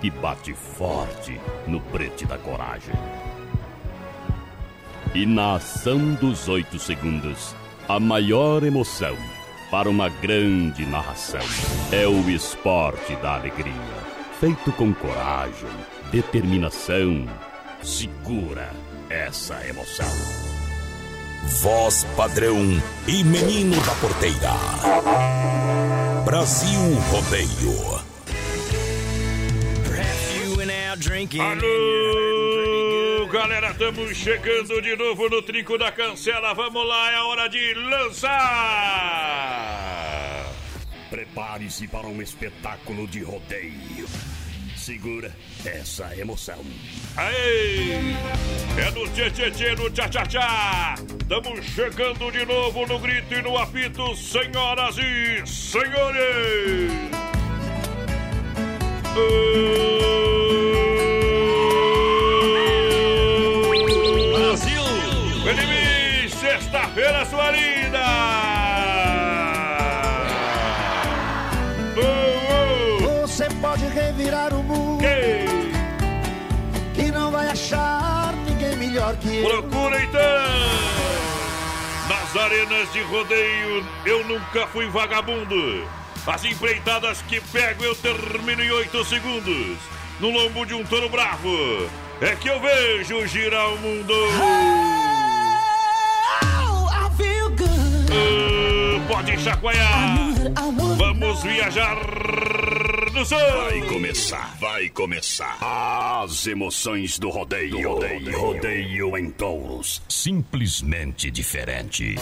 que bate forte no prete da coragem. E na ação dos oito segundos, a maior emoção para uma grande narração é o esporte da alegria, feito com coragem, determinação. Segura essa emoção. Voz padrão e menino da porteira. Brasil Rodeio. Alô, galera, estamos chegando de novo no trinco da cancela. Vamos lá, é hora de lançar. Prepare-se para um espetáculo de rodeio. Segura essa emoção. Aê! É no tchê tchê tchê, no tchá tchá tchá. Estamos chegando de novo no grito e no apito, senhoras e senhores. Brasil! Feliz sexta-feira, sua linda! Você pode revirar o mundo Que? e não vai achar ninguém melhor que eu. Procura então! Nas arenas de rodeio, eu nunca fui vagabundo. As empreitadas que pego, eu termino em oito segundos. No lombo de um touro bravo, é que eu vejo girar o mundo. I feel good. Ah, pode chacoalhar. Vamos viajar no som. Vai começar, vai começar. As emoções do rodeio. rodeio, rodeio em touros. Simplesmente diferente.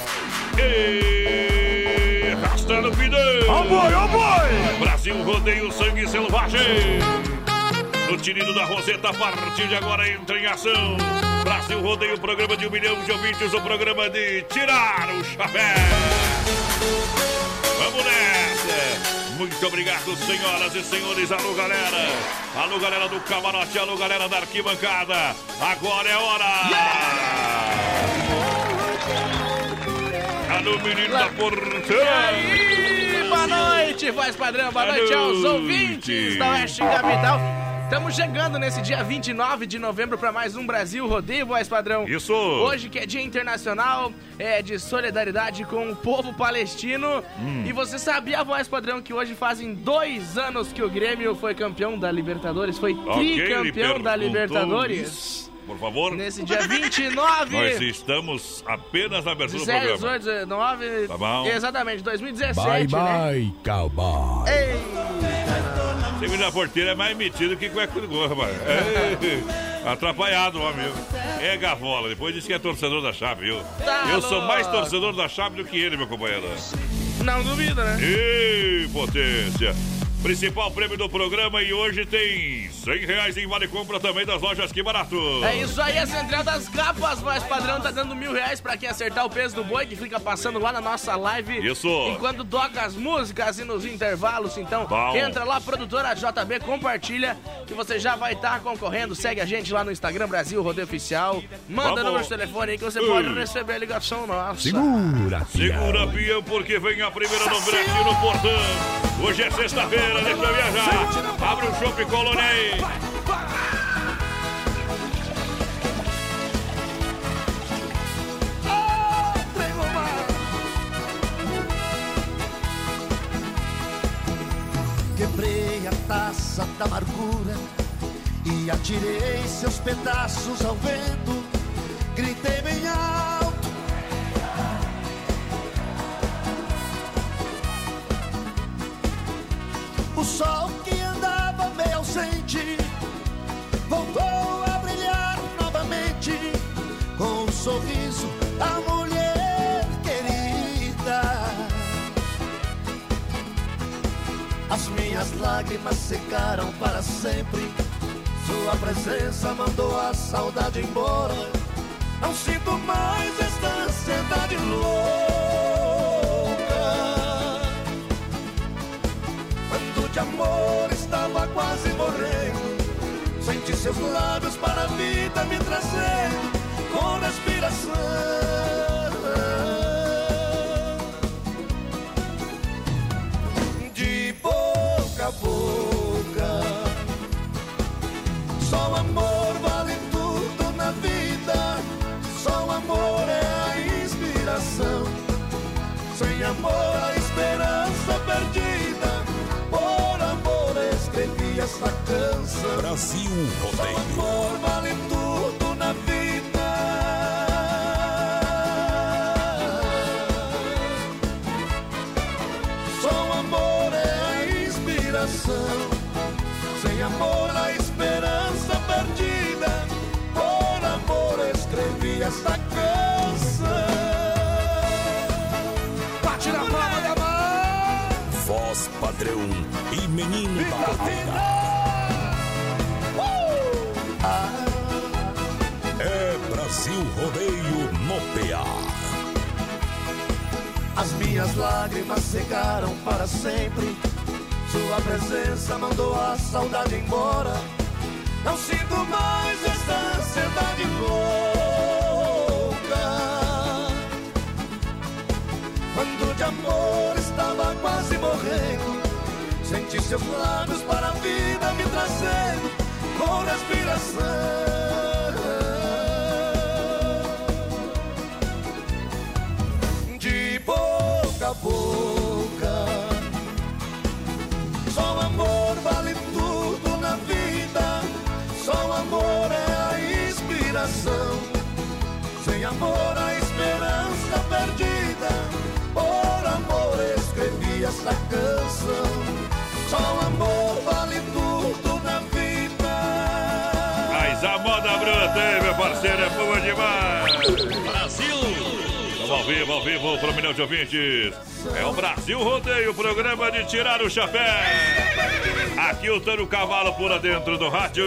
E... Rasta no pidão. Oh boy, oh boy! Brasil rodeio sangue selvagem. No tinido da Roseta, a partir de agora entra em ação. Brasil rodeio, programa de um milhão de ouvintes, o programa de tirar o chapéu. Vamos nessa! Muito obrigado, senhoras e senhores. Alô, galera! Alô, galera do camarote, alô, galera da arquibancada. Agora é hora! Alô, menino da porteira! Boa noite, voz padrão, boa noite aos ouvintes da Oeste Capital. Estamos chegando nesse dia 29 de novembro para mais um Brasil Rodeio, voz padrão. Isso! Hoje que é Dia Internacional é, de Solidariedade com o povo palestino. Hum. E você sabia, voz padrão, que hoje fazem dois anos que o Grêmio foi campeão da Libertadores, foi tricampeão da Libertadores. Por favor. Nesse dia 29 Nós estamos apenas na abertura do 17, programa. 18, 19. Tá bom. Exatamente, 2017, Bye né? bye, cowboy. Ei, menino da porteira é mais metido que cueca de gol, rapaz. Atrapalhado o homem. É gavola. Depois disse que é torcedor da chave, viu? Tá Eu sou mais louco. torcedor da chave do que ele, meu companheiro. não duvido, né? Ei, potência! Principal prêmio do programa e hoje tem 100 reais em vale compra também das lojas Que Barato. É isso aí, a Central das Capas, voz padrão, tá dando mil reais pra quem acertar o peso do boi, que fica passando lá na nossa live. Isso. Enquanto toca as músicas e nos intervalos, então Bom. entra lá, produtora JB, compartilha, que você já vai estar concorrendo. Segue a gente lá no Instagram, Brasil Rodeio Oficial. Manda Vamos. número de telefone aí que você Ei. pode receber a ligação nossa. Segura, Segura, peão, porque vem a primeira no Brasil no Portão. Hoje é sexta-feira, deixa eu viajar. Abre o chopp aí. Quebrei a taça da amargura e atirei seus pedaços ao vento. Gritei bem alto. Sol que andava meio ausente voltou a brilhar novamente com um sorriso a mulher querida. As minhas lágrimas secaram para sempre. Sua presença mandou a saudade embora. Não sinto mais esta ansiedade louca. De amor estava quase morrendo, senti seus lábios para a vida me trazer com respiração. Essa canção. Brasil o Rodeio. amor vale tudo na vida. Só o amor é a inspiração. Sem amor, a esperança perdida. Por amor, escrevi esta canção. Voz padrão e menino da porteira. É Brasil Rodeio no PA. As minhas lágrimas secaram para sempre. Sua presença mandou a saudade embora. Não sinto mais esta ansiedade louca. Quando de amor estava quase morrendo, senti seus lábios para a vida me trazendo com respiração. de boca a boca. Só o amor vale tudo na vida. Só o amor é a inspiração. Sem amor, a esperança perdida. Por amor, escrevi essa canção. Só o amor vale tudo na vida. Mas a moda bruta, hein, meu parceiro, é boa demais. Brasil! Estamos ao vivo, ao vivo, para um milhão de ouvintes. É o Brasil Rodeio, o programa de tirar o chapéu. Aqui o Tano Cavalo pula dentro do rádio.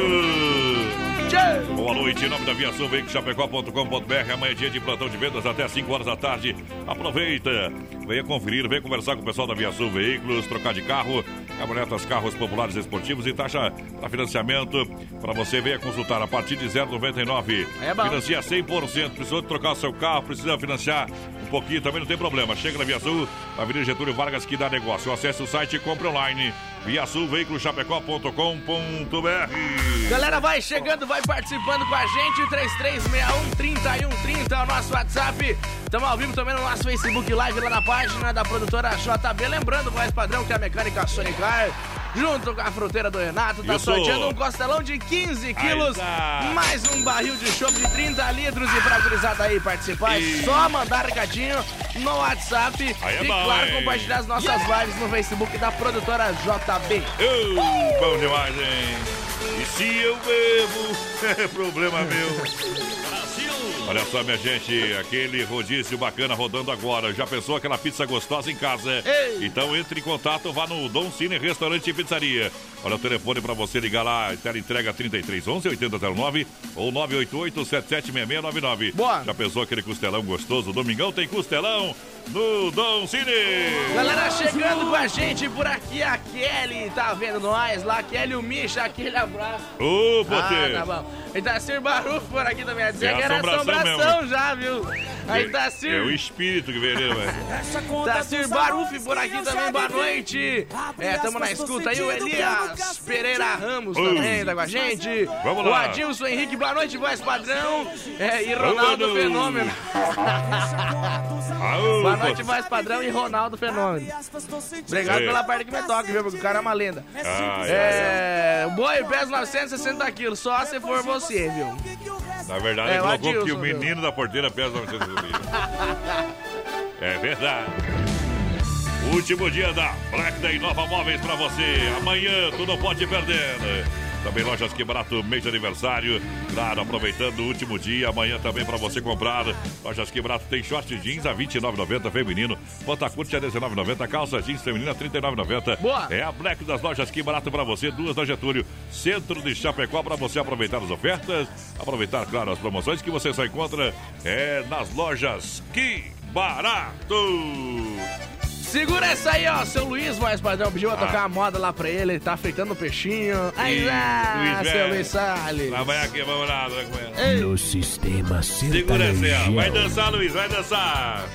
Boa noite, em nome da Via Sul, Chapecó.com.br. Amanhã é dia de plantão de vendas até 5 horas da tarde. Aproveita, venha conferir, venha conversar com o pessoal da Via Sul Veículos, trocar de carro, caminhonetas, carros populares esportivos e taxa para financiamento. Para você, venha consultar a partir de 0,99. É bom. Financia 100%. Precisou trocar o seu carro, precisa financiar um pouquinho, também não tem problema. Chega na Via Sul, Avenida Getúlio Vargas, que dá negócio. Acesse o site e compre online. Via Sul, veiculoschapecó.com.br. Galera, vai chegando, vai participando com a gente. 3361-3130 é o nosso WhatsApp. Estamos ao vivo também no nosso Facebook Live, lá na página da produtora JB. Lembrando, voz padrão, que é a mecânica Sonicar, junto com a fruteira do Renato, tá Isso. sorteando um costelão de 15 quilos, tá. mais um barril de chopp de 30 litros. E pra gurizada aí participar, é E- só mandar recadinho no WhatsApp. Aí é e bom, claro, hein? compartilhar as nossas lives no Facebook da produtora JB. Uh, bom demais, hein? E se eu bebo, é problema meu. Olha só, minha gente, aquele rodízio bacana rodando agora. Já pensou aquela pizza gostosa em casa? Ei! Então entre em contato, vá no Dom Cine Restaurante e Pizzaria. Olha o telefone para você ligar lá, tela entrega 3311 8009 ou 988 776699. Boa. Já pensou aquele costelão gostoso? Domingão tem costelão no Dom Cine. Galera chegando com a gente por aqui, a Kelly tá vendo nós lá, Kelly o Misha, aquele abraço. Ô, Ah, Potê! tá bom. E Tacir Barufo por aqui também, a dizer É que era assombração assombração já, viu? Aí É o espírito que veio ali, velho. Tacir Barufo por aqui também, boa noite. É, tamo na escuta aí, o Elias Pereira Ramos Oi. também tá com a gente. Vamos O lá. Adilson Henrique, boa noite, voz padrão. É, e Ronaldo. Fenômeno. Aô, Boa noite, voz padrão e Ronaldo Fenômeno. Obrigado Ei. pela parte que me toca, viu? Porque o cara é uma lenda. Ai, ai, É, o boi pesa 960 quilos, só se for você, viu? Na verdade, É, ele colocou que o Adilson, viu? menino da porteira pesa 900 quilos. É verdade. Último dia da Black Day Nova Móveis pra você. Amanhã tu não pode perder. Também lojas que barato, mês de aniversário. Claro, aproveitando o último dia, amanhã também para você comprar. Lojas que barato tem short jeans a 29,90 feminino, bota curte a 19,90, calça jeans feminina a 39,90. Boa. É a Black das lojas que barato para você, duas da Getúlio, centro de Chapecó para você aproveitar as ofertas, aproveitar, claro, as promoções que você só encontra é nas lojas que barato. Segura essa aí, ó. Seu Luiz, mais padrão, pediu pra Ah. tocar a moda lá pra ele. Ele tá fritando o peixinho. Aí lá, Luiz seu. Luiz Salles. Lá vai aqui, vamos lá, vai com ela. No sistema Segura essa aí, ó. Vai dançar, Luiz, vai dançar.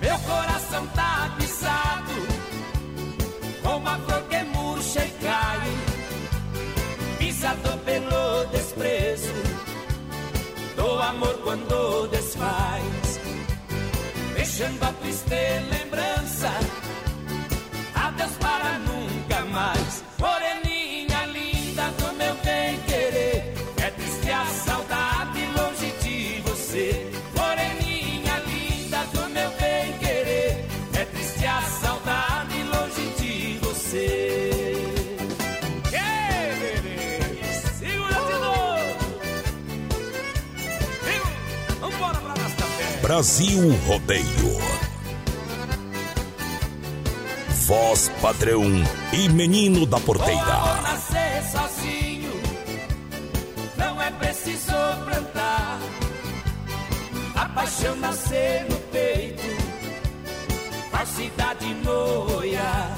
Meu coração tá pisado Com uma flor que murcha e cai Pisado pelo desprezo Do amor quando desfaz Deixando a triste Brasil Rodeio. Voz padrão e menino da porteira. nascer sozinho. Não é preciso plantar. A paixão nascer no peito. Falsidade no olhar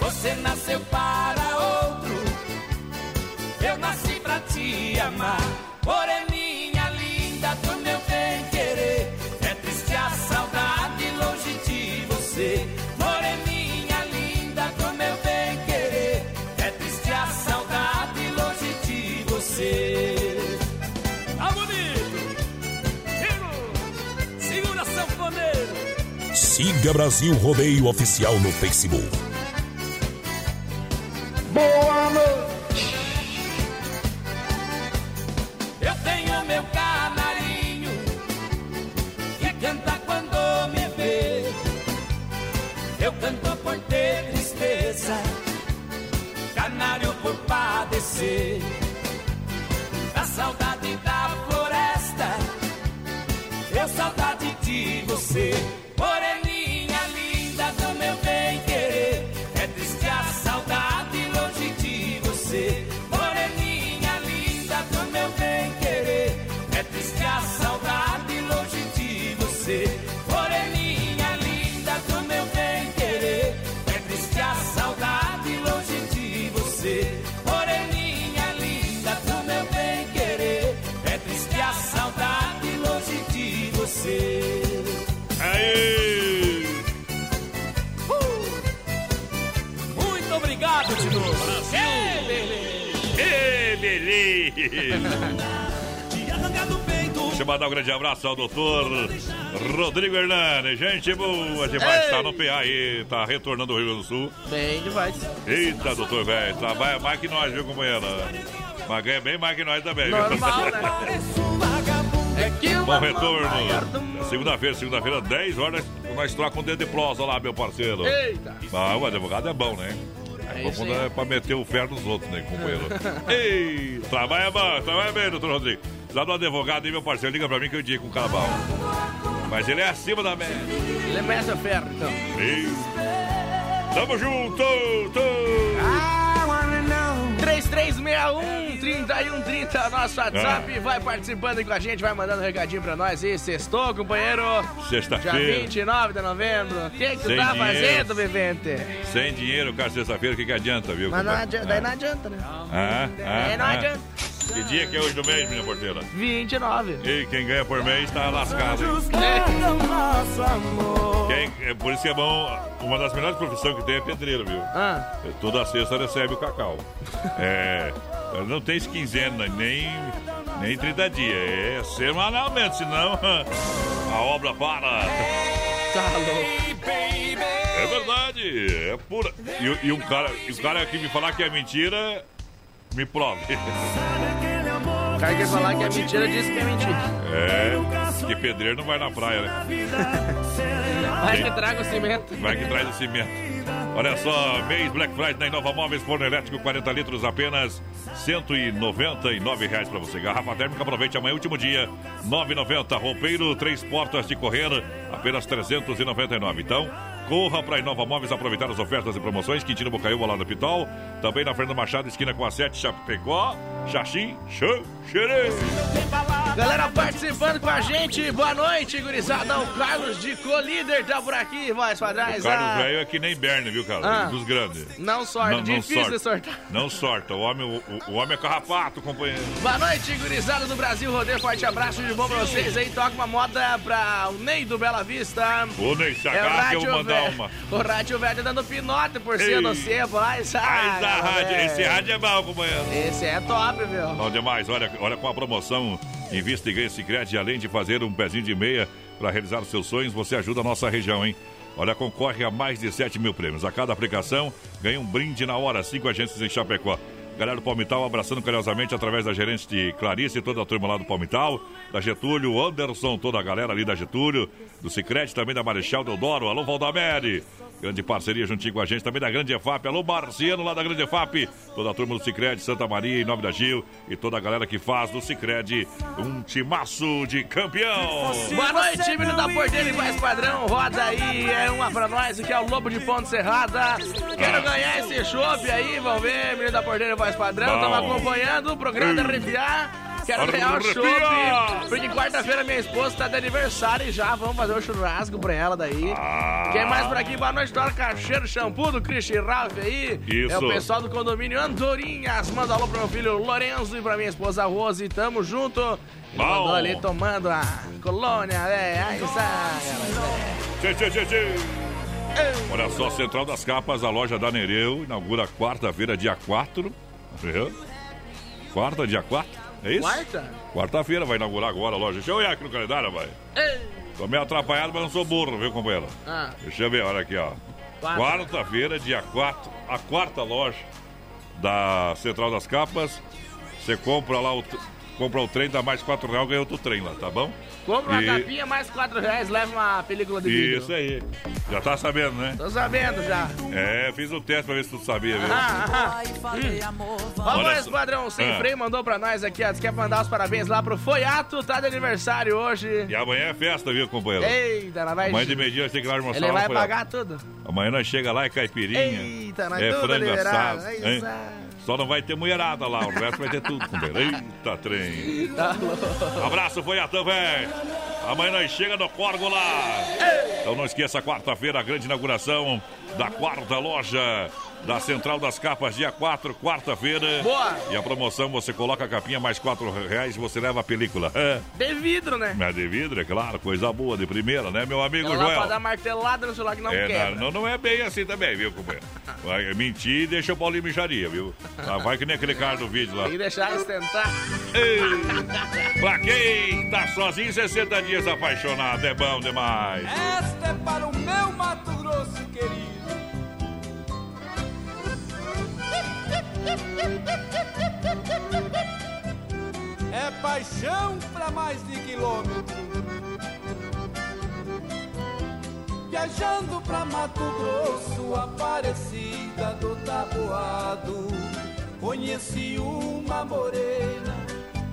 Você nasceu para outro. Eu nasci pra te amar Siga Brasil Rodeio Oficial no Facebook. Boa noite. Beleza! Deixa eu mandar um grande abraço ao doutor Rodrigo Hernani. Gente boa demais, Ei. tá no PA aí, tá retornando do Rio Grande do Sul. Bem demais. Eita, doutor velho, trabalha mais que nós, viu, companheira? Mas ganha bem mais que nós também, viu? Normal, né? Um vagabundo. É Bom retorno. Segunda-feira, segunda-feira, 10 horas, nós trocamos um dedo de prosa lá, meu parceiro. Eita. Ah, o advogado é bom, né? É isso aí. é pra meter o ferro nos outros, né, companheiro? Ei, trabalha bom, trabalha bem, doutor Rodrigo. Lá do advogado aí, meu parceiro, liga pra mim que eu indico um cara bom. Mas ele é acima da média. Ele é mestre ferro, então. Ei. Tamo junto! tô. 3361-3130, nosso WhatsApp. Ah. Vai participando aí com a gente, vai mandando um recadinho pra nós aí. Sextou, companheiro. Dia Sexta-feira. 29 de novembro. O que, que tu tá dinheiro. fazendo, Vivente? Sem dinheiro, cara, sexta-feira, o que, que adianta, viu? Mas não adianta, daí não adianta, né? Ah, ah, Daí não ah. adianta. Que dia que é hoje do mês, minha porteira? 29. E quem ganha por mês tá lascado. hein? Amor. Quem- é por isso que é bom, uma das melhores profissões que tem é pedreiro, viu? Ah, Toda sexta recebe o cacau. É, não tem quinzena, nem, nem 30 dias, é semanalmente, senão a obra para. tá louco. É verdade, é pura. E, e um cara, e o cara que me falar que é mentira, me prove. cara quer falar que é mentira, diz que é mentira. É, que pedreiro não vai na praia, né? Vai que traga o cimento. Vai que traz o cimento. Olha só, mês Black Friday na Inova Móveis, forno elétrico 40 litros, apenas 199 reais para você. Garrafa térmica, aproveite amanhã, último dia, R$ 9,90. Roupeiro, três portas de correr, apenas R$ 399. Então, corra para Inova Móveis aproveitar as ofertas e promoções. Quintino Bocaiúva lá no Pitol. Também na Fernanda Machado, esquina com a 7, Chapecó, Xaxim, Xô, Xerê. Galera participando com a gente, boa noite, gurizada. O Carlos de Colíder tá por aqui, voz padrões. O Carlos Ah, Velho é que nem Berne, viu, cara? Ah. Dos grandes. Não sorta, Não- não difícil sorta. de sortar. Não sorta. O homem, o, o homem é carrapato, companheiro. Boa noite, gurizada do Brasil. Rodeio, forte abraço de bom pra vocês aí. Toca uma moda pra o Ney do Bela Vista. Ô, Ney, se É agarra que eu vou mandar uma. O rádio velho tá dando pinote por cima Ei. do sebo. Ai. Ai, rádio. Esse rádio é bom, companheiro. Esse é top, viu? Bom demais, olha, olha com a promoção Invista e ganha Sicredi, além de fazer um pezinho de meia para realizar os seus sonhos, você ajuda a nossa região, hein? Olha, concorre a mais de 7 mil prêmios. A cada aplicação, ganha um brinde na hora. Cinco agências em Chapecó. Galera do Palmital abraçando carinhosamente através da gerente de Clarice e toda a turma lá do Palmital, da Getúlio, Anderson, toda a galera ali da Getúlio, do Sicredi, também da Marechal Deodoro, alô Valdamere. Grande parceria juntinho com a gente, também da Grande EFAP. Alô, Marciano, lá da Grande EFAP. Toda a turma do Cicred, Santa Maria, em nome da Gil. E toda a galera que faz do Cicred um timaço de campeão. Boa noite, menino da Porteira e mais padrão. Roda aí, é uma pra nós, que é o Lobo de Ponte Serrada. Quero ganhar esse chopp aí, vamos ver, menino da Porteira e mais padrão. Bom. Estamos acompanhando o programa da Arrepiar. Quero Arrepiar. chopp. Porque quarta-feira minha esposa tá de aniversário e já vamos fazer o churrasco pra ela daí. Ah. Quem mais por aqui? Boa noite, Dora Cacheiro Shampoo do Christian Ralph aí. Isso. É o pessoal do condomínio Andorinhas. Manda alô pro meu filho Lorenzo e pra minha esposa Rose. Tamo junto. Ele mandou ali tomando a colônia, é, aí sai. Tchê, tchê, tchê, tchê. Olha só, Central das Capas, a loja da Nereu, inaugura quarta-feira, dia 4. Viu? Quarta, dia 4? É isso? Quarta? Quarta-feira vai inaugurar agora a loja. Deixa eu olhar aqui no calendário, vai. Tô meio atrapalhado, mas não sou burro, viu, companheiro? Ah, Deixa eu ver, olha aqui, ó. Quarta. Quarta-feira, dia 4, a quarta loja da Central das Capas. Você compra lá o. Compra o trem, dá mais 4 reais, ganha outro trem lá, tá bom? compra uma E- capinha, mais 4 reais, leva uma película de vidro. Isso aí. Já tá sabendo, né? Tô sabendo já. É, fiz o teste pra ver se tu sabia, viu? Ah, ah. Hum. Vamos, só. padrão sem Ah. freio mandou pra nós aqui, ó. Quer mandar os parabéns lá pro Foiato, tá de aniversário hoje. E amanhã é festa, viu, companheiro? Eita, nós vai. Amanhã de meio-dia temos que ir lá almoçar Ele lá, vai pagar tudo. Amanhã nós chega lá, é caipirinha. Eita, nós é tudo frango liberado. assado. Sai. Só não vai ter mulherada lá, o resto vai ter tudo. Eita, trem. Tá. Abraço, Foiatão, velho. Amanhã nós chega no Corgo lá. Então não esqueça, quarta-feira, a grande inauguração da quarta loja da Central das Capas, dia 4, quarta-feira. Boa. E a promoção, você coloca a capinha, mais 4 reais, você leva a película. É. De vidro, né? Mas de vidro, é claro, coisa boa, de primeira, né, meu amigo lá pra Joel? dar martelada no celular que não É, quebra. não, não é bem assim também, viu, companheiro? Vai mentir e deixa o Paulinho mijaria, viu? Ah, vai que nem aquele cara do vídeo lá. Que deixar esquentar. Ei, pra quem tá sozinho 60 dias apaixonado, é bom demais. Esta é para o meu Mato Grosso querido. É paixão para mais de quilômetro. Viajando pra Mato Grosso, Aparecida do Taboado. Conheci uma morena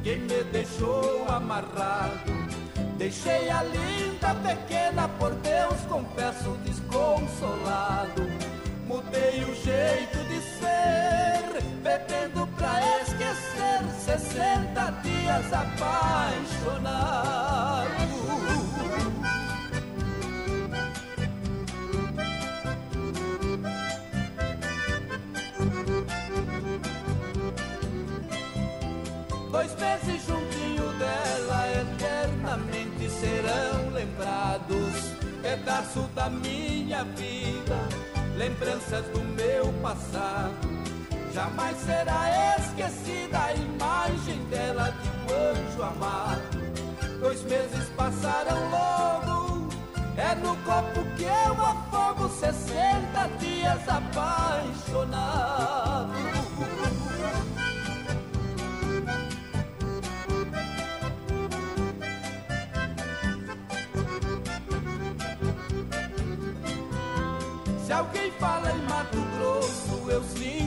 que me deixou amarrado. Deixei a linda pequena, por Deus confesso desconsolado. Mudei o jeito de ser, bebendo pra esquecer. 60 dias apaixonado. Dois meses juntinho dela eternamente serão lembrados. Pedaço da minha vida, lembranças do meu passado. Jamais será esquecida a imagem dela de um anjo amado. Dois meses passaram logo, é no copo que eu afogo 60 dias apaixonado. Se alguém fala em Mato Grosso, eu sinto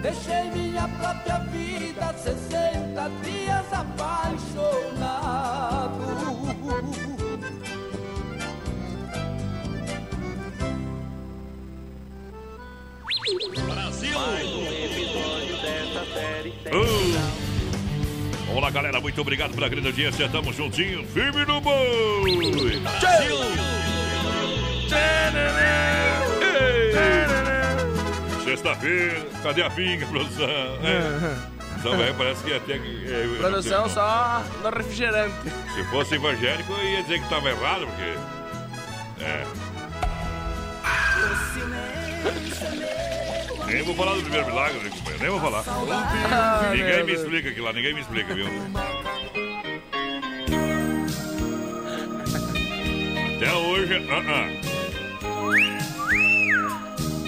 deixei minha própria vida, 60 dias apaixonado. Brasil! Uh. Vamos lá, galera. Muito obrigado pela grande audiência. Tamo juntinho. Firme no boi. Brasil! Sexta-feira. Cadê a pinga, produção? É. Então, velho, parece que até. É, Produção só no refrigerante. Se fosse evangélico, eu ia dizer que tava errado, porque. É. Nem vou falar do primeiro milagre, companheiro? Nem vou falar. Ah, ninguém me explica aquilo lá, ninguém me explica, viu? Até hoje. ah, ah.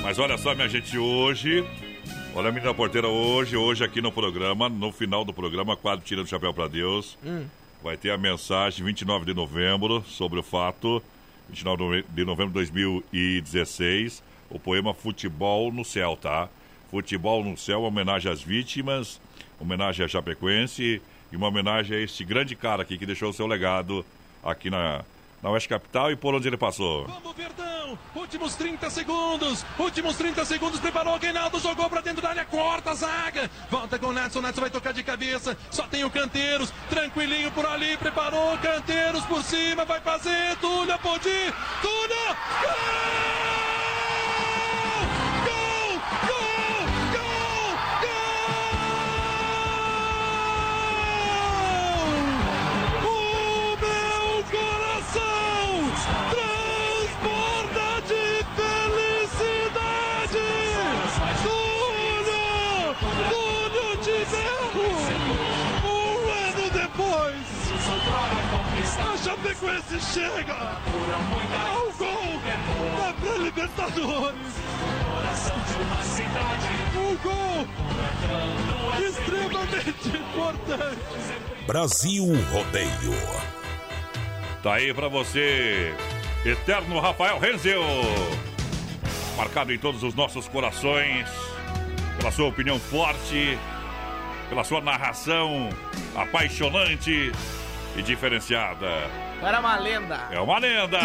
Mas olha só, minha gente, hoje. Olha a menina porteira hoje, hoje aqui no programa, no final do programa, quadro Tirando o Chapéu pra Deus. Hum. Vai ter a mensagem 29 de novembro sobre o fato, 29 de novembro de 2016, o poema Futebol no Céu, tá? Futebol no Céu, homenagem às vítimas, homenagem a Chapecoense e uma homenagem a este grande cara aqui que deixou o seu legado aqui na, na Oeste Capital e por onde ele passou. Vamos, Verdão! Últimos 30 segundos! Últimos 30 segundos, preparou o Reinaldo, jogou pra dentro da área, corta a zaga! Volta com o Natson, Natson vai tocar de cabeça, só tem o Canteiros, tranquilinho por ali, preparou, Canteiros por cima, vai fazer, Túlio, pode ir, Túlio! Gol! Chega ao gol da pré-Libertadores! Um gol extremamente importante! Brasil Rodeio. Tá aí pra você, Eterno Rafael Renzel. Marcado em todos os nossos corações, pela sua opinião forte, pela sua narração apaixonante e diferenciada. Era uma lenda. É uma lenda!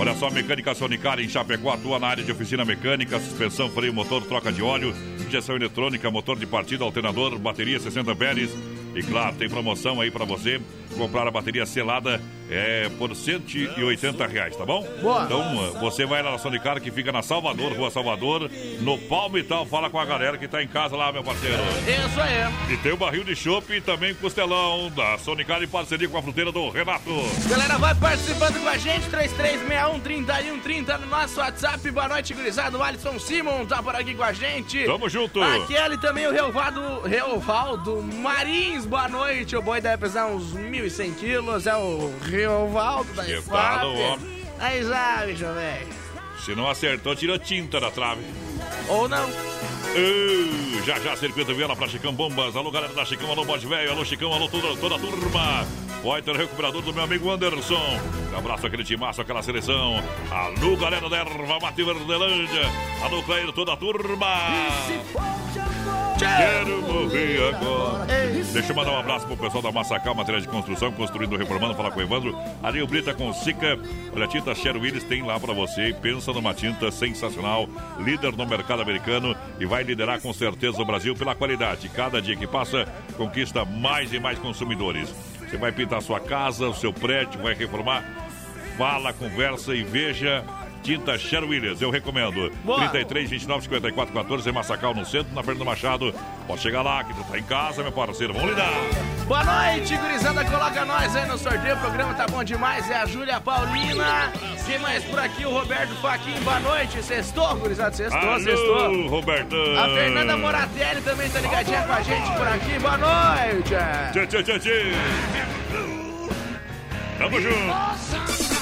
Olha só, Mecânica Sonicar em Chapecó atua na área de oficina mecânica, suspensão, freio, motor, troca de óleo, injeção eletrônica, motor de partida, alternador, bateria 60 amperes. E claro, tem promoção aí pra você comprar a bateria selada é, por 180 reais, tá bom? Boa. Então, você vai na Sonicar que fica na Salvador, Rua Salvador, no Palmital. Fala com a galera que tá em casa lá, meu parceiro. Isso aí. E tem o barril de chopp e também costelão da Sonicar em parceria com a fruteira do Renato. Galera, vai participando com a gente, 3361-3130 no nosso WhatsApp. Boa noite, gurizada. O Alisson Simon tá por aqui com a gente. Tamo junto. Aquele também, o Reovaldo, Reovaldo Marins. Boa noite. O boi deve pesar uns 1.100 quilos. É o Reovaldo da homem. Aí já, bicho, velho. Se não acertou, tirou tinta da trave. Ou não. Uh, já já, Circuito Viela pra Chicão Bombas. Alô, galera da Chicão, alô, Bode Velho, alô, Chicão, alô, toda, toda a turma. Poiter recuperador do meu amigo Anderson. Um abraço aquele timaço, aquela seleção. Alô, galera da Erva Mate Verdelândia. Alô, Clair, toda a turma. Quero morrer agora. Deixa eu mandar um abraço pro pessoal da Massacal, material de construção, construindo, reformando, falar com o Evandro. Areia Brita com Sica. Olha, a tinta Sherwin Willis tem lá pra você. Pensa numa tinta sensacional, líder no mercado americano e vai liderar com certeza o Brasil pela qualidade. Cada dia que passa, conquista mais e mais consumidores. Você vai pintar sua casa, o seu prédio, vai reformar. Fala, conversa e veja Tinta Sher Williams, eu recomendo. Boa. 33, 29, 54, 14, em Massacal, no centro, na Fernando Machado. Pode chegar lá, que tu tá em casa, meu parceiro. Vamos lidar. Boa noite, gurizada. Coloca nós aí no sorteio. O programa tá bom demais. É a Júlia Paulina. Quem mais por aqui? O Roberto Faquin. Boa noite. Sextou, gurizada. Sextou, sextou. Alô, Roberto. A Fernanda Moratelli também tá ligadinha com a gente por aqui. Boa noite. Tchê, tchê, tchê, tchê. Tamo junto.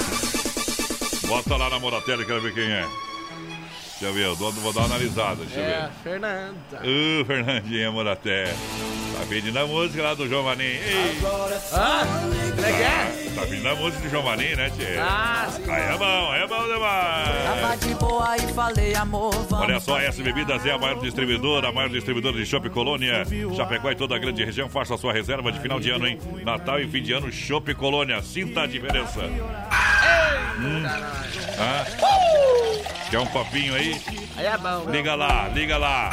Bota lá na Moratelli, quero ver quem é. Deixa eu ver, eu vou dar uma analisada, deixa eu É, ver. Fernanda. Ô, Fernandinha Moratelli. Tá pedindo a música lá do João Maninho. Ei, Ah, como é que é? tá pedindo a música do João Maninho, né, tchê? Ah, sim. Aí é bom, aí é bom demais. Tava de boa e falei, amor. Olha só, a S Bebidas é a maior distribuidora, a maior distribuidora de Chopp Colônia. Chapecó e toda a grande região. Faça a sua reserva de final de ano, hein? Natal e fim de ano, Chopp Colônia. Sinta a diferença. Hum. Ah? Quer um papinho aí? Aí é bom. Liga lá, liga lá.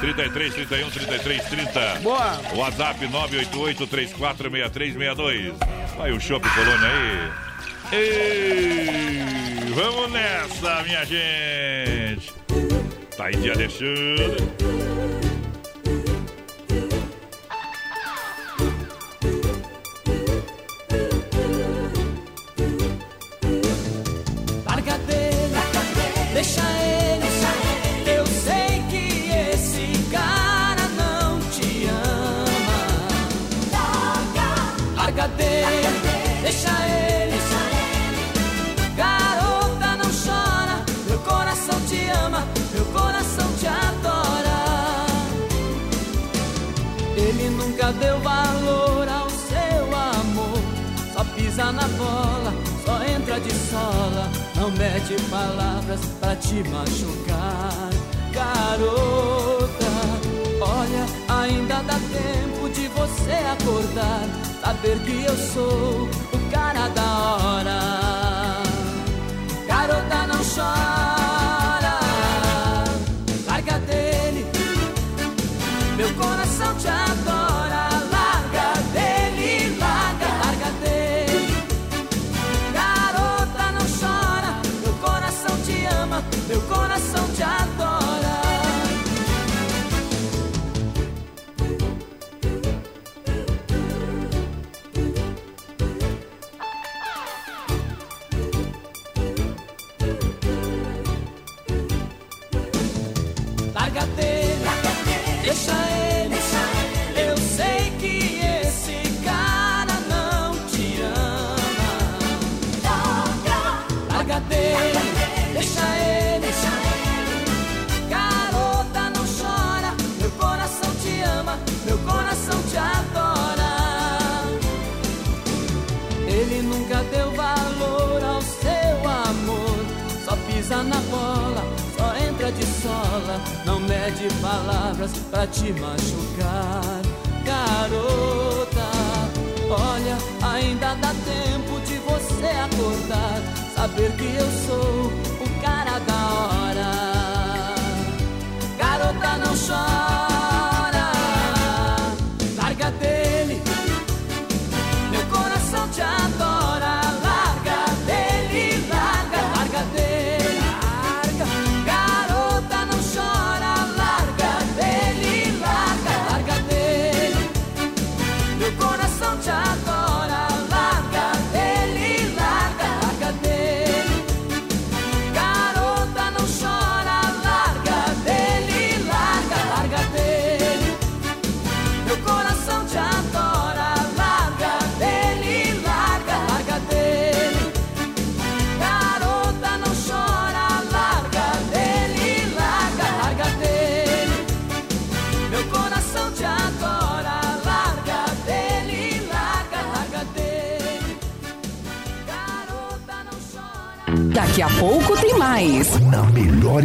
33, 31, 33, 30. Boa. WhatsApp 988 346362. Vai o Chopp Colônia aí. Ei, vamos nessa, minha gente. Tá aí de Alexandre.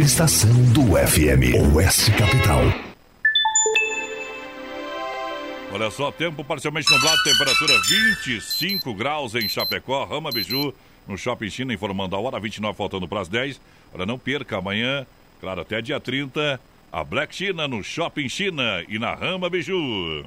Estação do FM, Oeste Capital. Olha só, tempo parcialmente nublado, temperatura 25 graus em Chapecó, Rama Biju, no Shopping China, informando a hora, 29 faltando para as 10. Olha, não perca amanhã, claro, até dia 30, a Black China no Shopping China e na Rama Biju.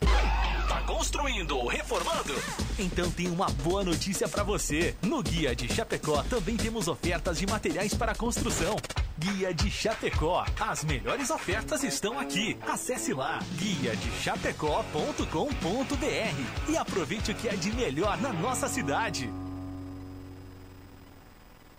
Tá construindo ou reformando? Então tem uma boa notícia para você. No Guia de Chapecó também temos ofertas de materiais para construção. Guia de Chapecó. As melhores ofertas estão aqui. Acesse lá guia de chapecó.com.br e aproveite o que é de melhor na nossa cidade.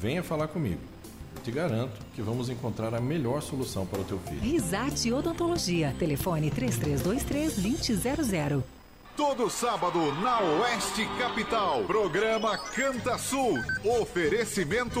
venha falar comigo. Eu te garanto que vamos encontrar a melhor solução para o teu filho. Risate Odontologia. Telefone 3323-2000. Todo sábado na Oeste Capital. Programa Canta Sul. Oferecimento.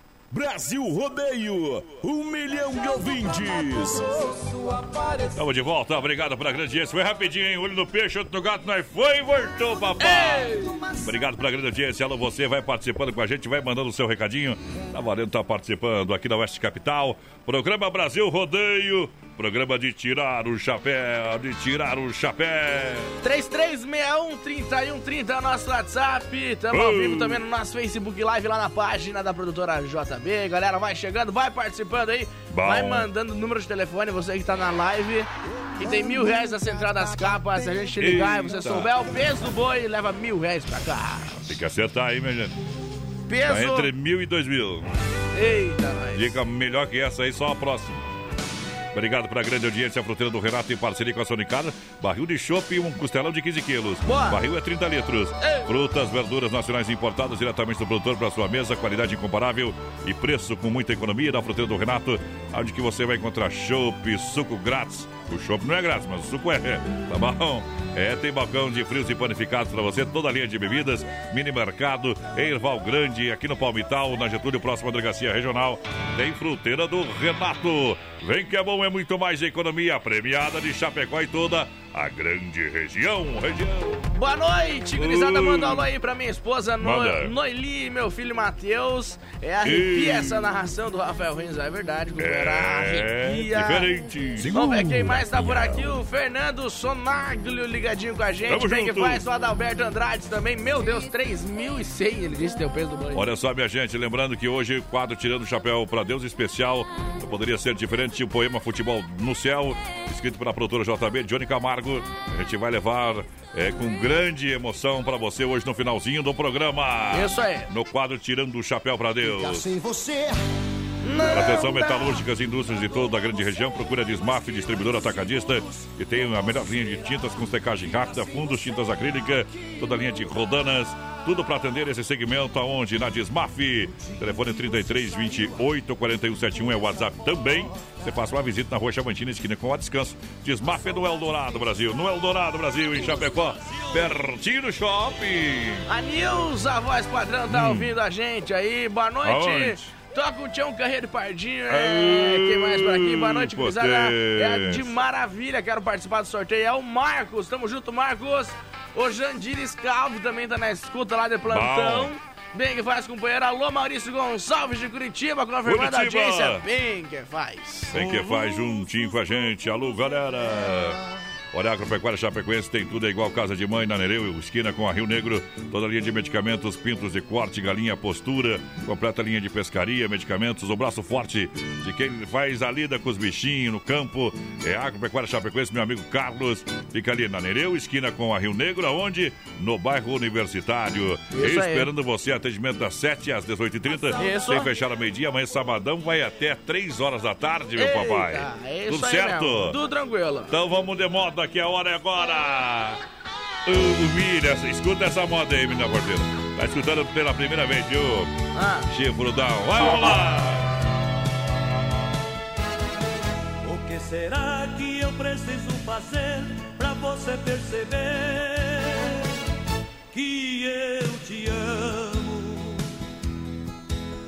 Brasil Rodeio, um milhão de ouvintes. Estamos de volta, obrigado pela grande audiência. Foi rapidinho, hein? Olho no peixe, outro no gato, nós foi e voltou, papai. Obrigado pela grande audiência. Alô, você vai participando com a gente, vai mandando o seu recadinho. Tá valendo, tá participando aqui da Oeste Capital. Programa Brasil Rodeio. Programa de tirar o chapéu, de tirar o chapéu. 3361-3130 é o nosso WhatsApp. Estamos ao vivo também no nosso Facebook Live lá na página da produtora JB. Galera, vai chegando, vai participando aí. Bom. Vai mandando o número de telefone, você que tá na live. E tem mil reais na central das capas. Se a gente ligar e você souber o peso do boi, leva mil reais pra cá. Tem que acertar aí, minha gente. Peso. Tá entre mil e dois mil. Eita, nós. Dica melhor que essa aí, só a próxima. Obrigado pela grande audiência, a fruteira do Renato em parceria com a Sonicara. Barril de chopp e um costelão de 15 quilos. Boa. Barril é 30 litros. Frutas, verduras nacionais importadas diretamente do produtor para sua mesa, qualidade incomparável e preço com muita economia na fruteira do Renato, onde que você vai encontrar chopp, suco grátis. O chopp não é grátis, mas o suco é. Tá bom? É, tem balcão de frios e panificados para você, toda a linha de bebidas, mini mercado, Erval Grande, aqui no Palmital, na Getúlio, próxima delegacia regional. Tem fruteira do Renato. Vem que é bom, é muito mais economia premiada de Chapecó e toda a grande região, região. Boa noite, gurizada. Ui. Manda um alô aí pra minha esposa no. Noeli e meu filho Matheus. É arrepia Ih. essa narração do Rafael Rins, é verdade. É, arrepia. diferente. Vamos ver quem mais tá por aqui. O Fernando Sonaglio ligadinho com a gente. Tamo Quem que junto. faz? O Adalberto Andrade também. Meu Deus, 3.100. Ele disse que tem o peso do banho. Olha só, minha gente, lembrando que hoje o quadro Tirando o Chapéu para Deus especial poderia ser diferente. O poema Futebol no Céu, escrito pela produtora JB, Johnny Camargo. A gente vai levar é, com grande emoção para você hoje no finalzinho do programa. Isso aí. No quadro Tirando o Chapéu para Deus. Sem você. Atenção, metalúrgicas e indústrias de toda a grande região. Procura a Desmaf, distribuidor atacadista, que tem a melhor linha de tintas com secagem rápida, fundos, tintas acrílica, toda a linha de rodanas. Tudo para atender esse segmento aonde? Na Desmaf. Telefone 33 28 41 71 é o WhatsApp também. Você faça uma visita na rua Chavantina, esquina com a descanso. Desmaf é no Eldorado Brasil. No Eldorado Brasil, em Chapecó. Pertinho do shopping. A Nilza, a voz padrão, tá ouvindo a gente aí. Boa noite. Hum. Aonde? Toca o Tião Carreiro Pardinho. É, quem mais por aqui? Boa noite, gurizada. É de maravilha, quero participar do sorteio. É o Marcos, tamo junto, Marcos. O Jandir Scalvi também tá na escuta lá de plantão. Bom. Bem que faz, companheiro. Alô, Maurício Gonçalves de Curitiba, confirmando a audiência. Bem que faz. Tem que faz juntinho com a gente. Alô, galera! Olha, Agropecuária Chapecoense tem tudo é igual casa de mãe na Nereu, esquina com a Rio Negro. Toda a linha de medicamentos, pintos de corte, galinha, postura, completa linha de pescaria, medicamentos, o braço forte de quem faz a lida com os bichinhos no campo. É Agropecuária Chapecoense, meu amigo Carlos. Fica ali na Nereu, esquina com a Rio Negro, aonde? No bairro Universitário. Isso aí. Esperando você, atendimento das 7 às 18h30. Isso. Sem fechar ao meio-dia, amanhã sabadão vai até 3 horas da tarde, meu Eita, papai. é Tudo aí certo? mesmo. Tudo tranquilo. Então vamos de moda, que a hora é agora. Uh, Miriam, escuta essa moda aí, menina porteira. Tá escutando pela primeira vez, viu? Ah. Chifrudão. Vamos lá! O que será que eu preciso fazer pra você perceber que eu te amo?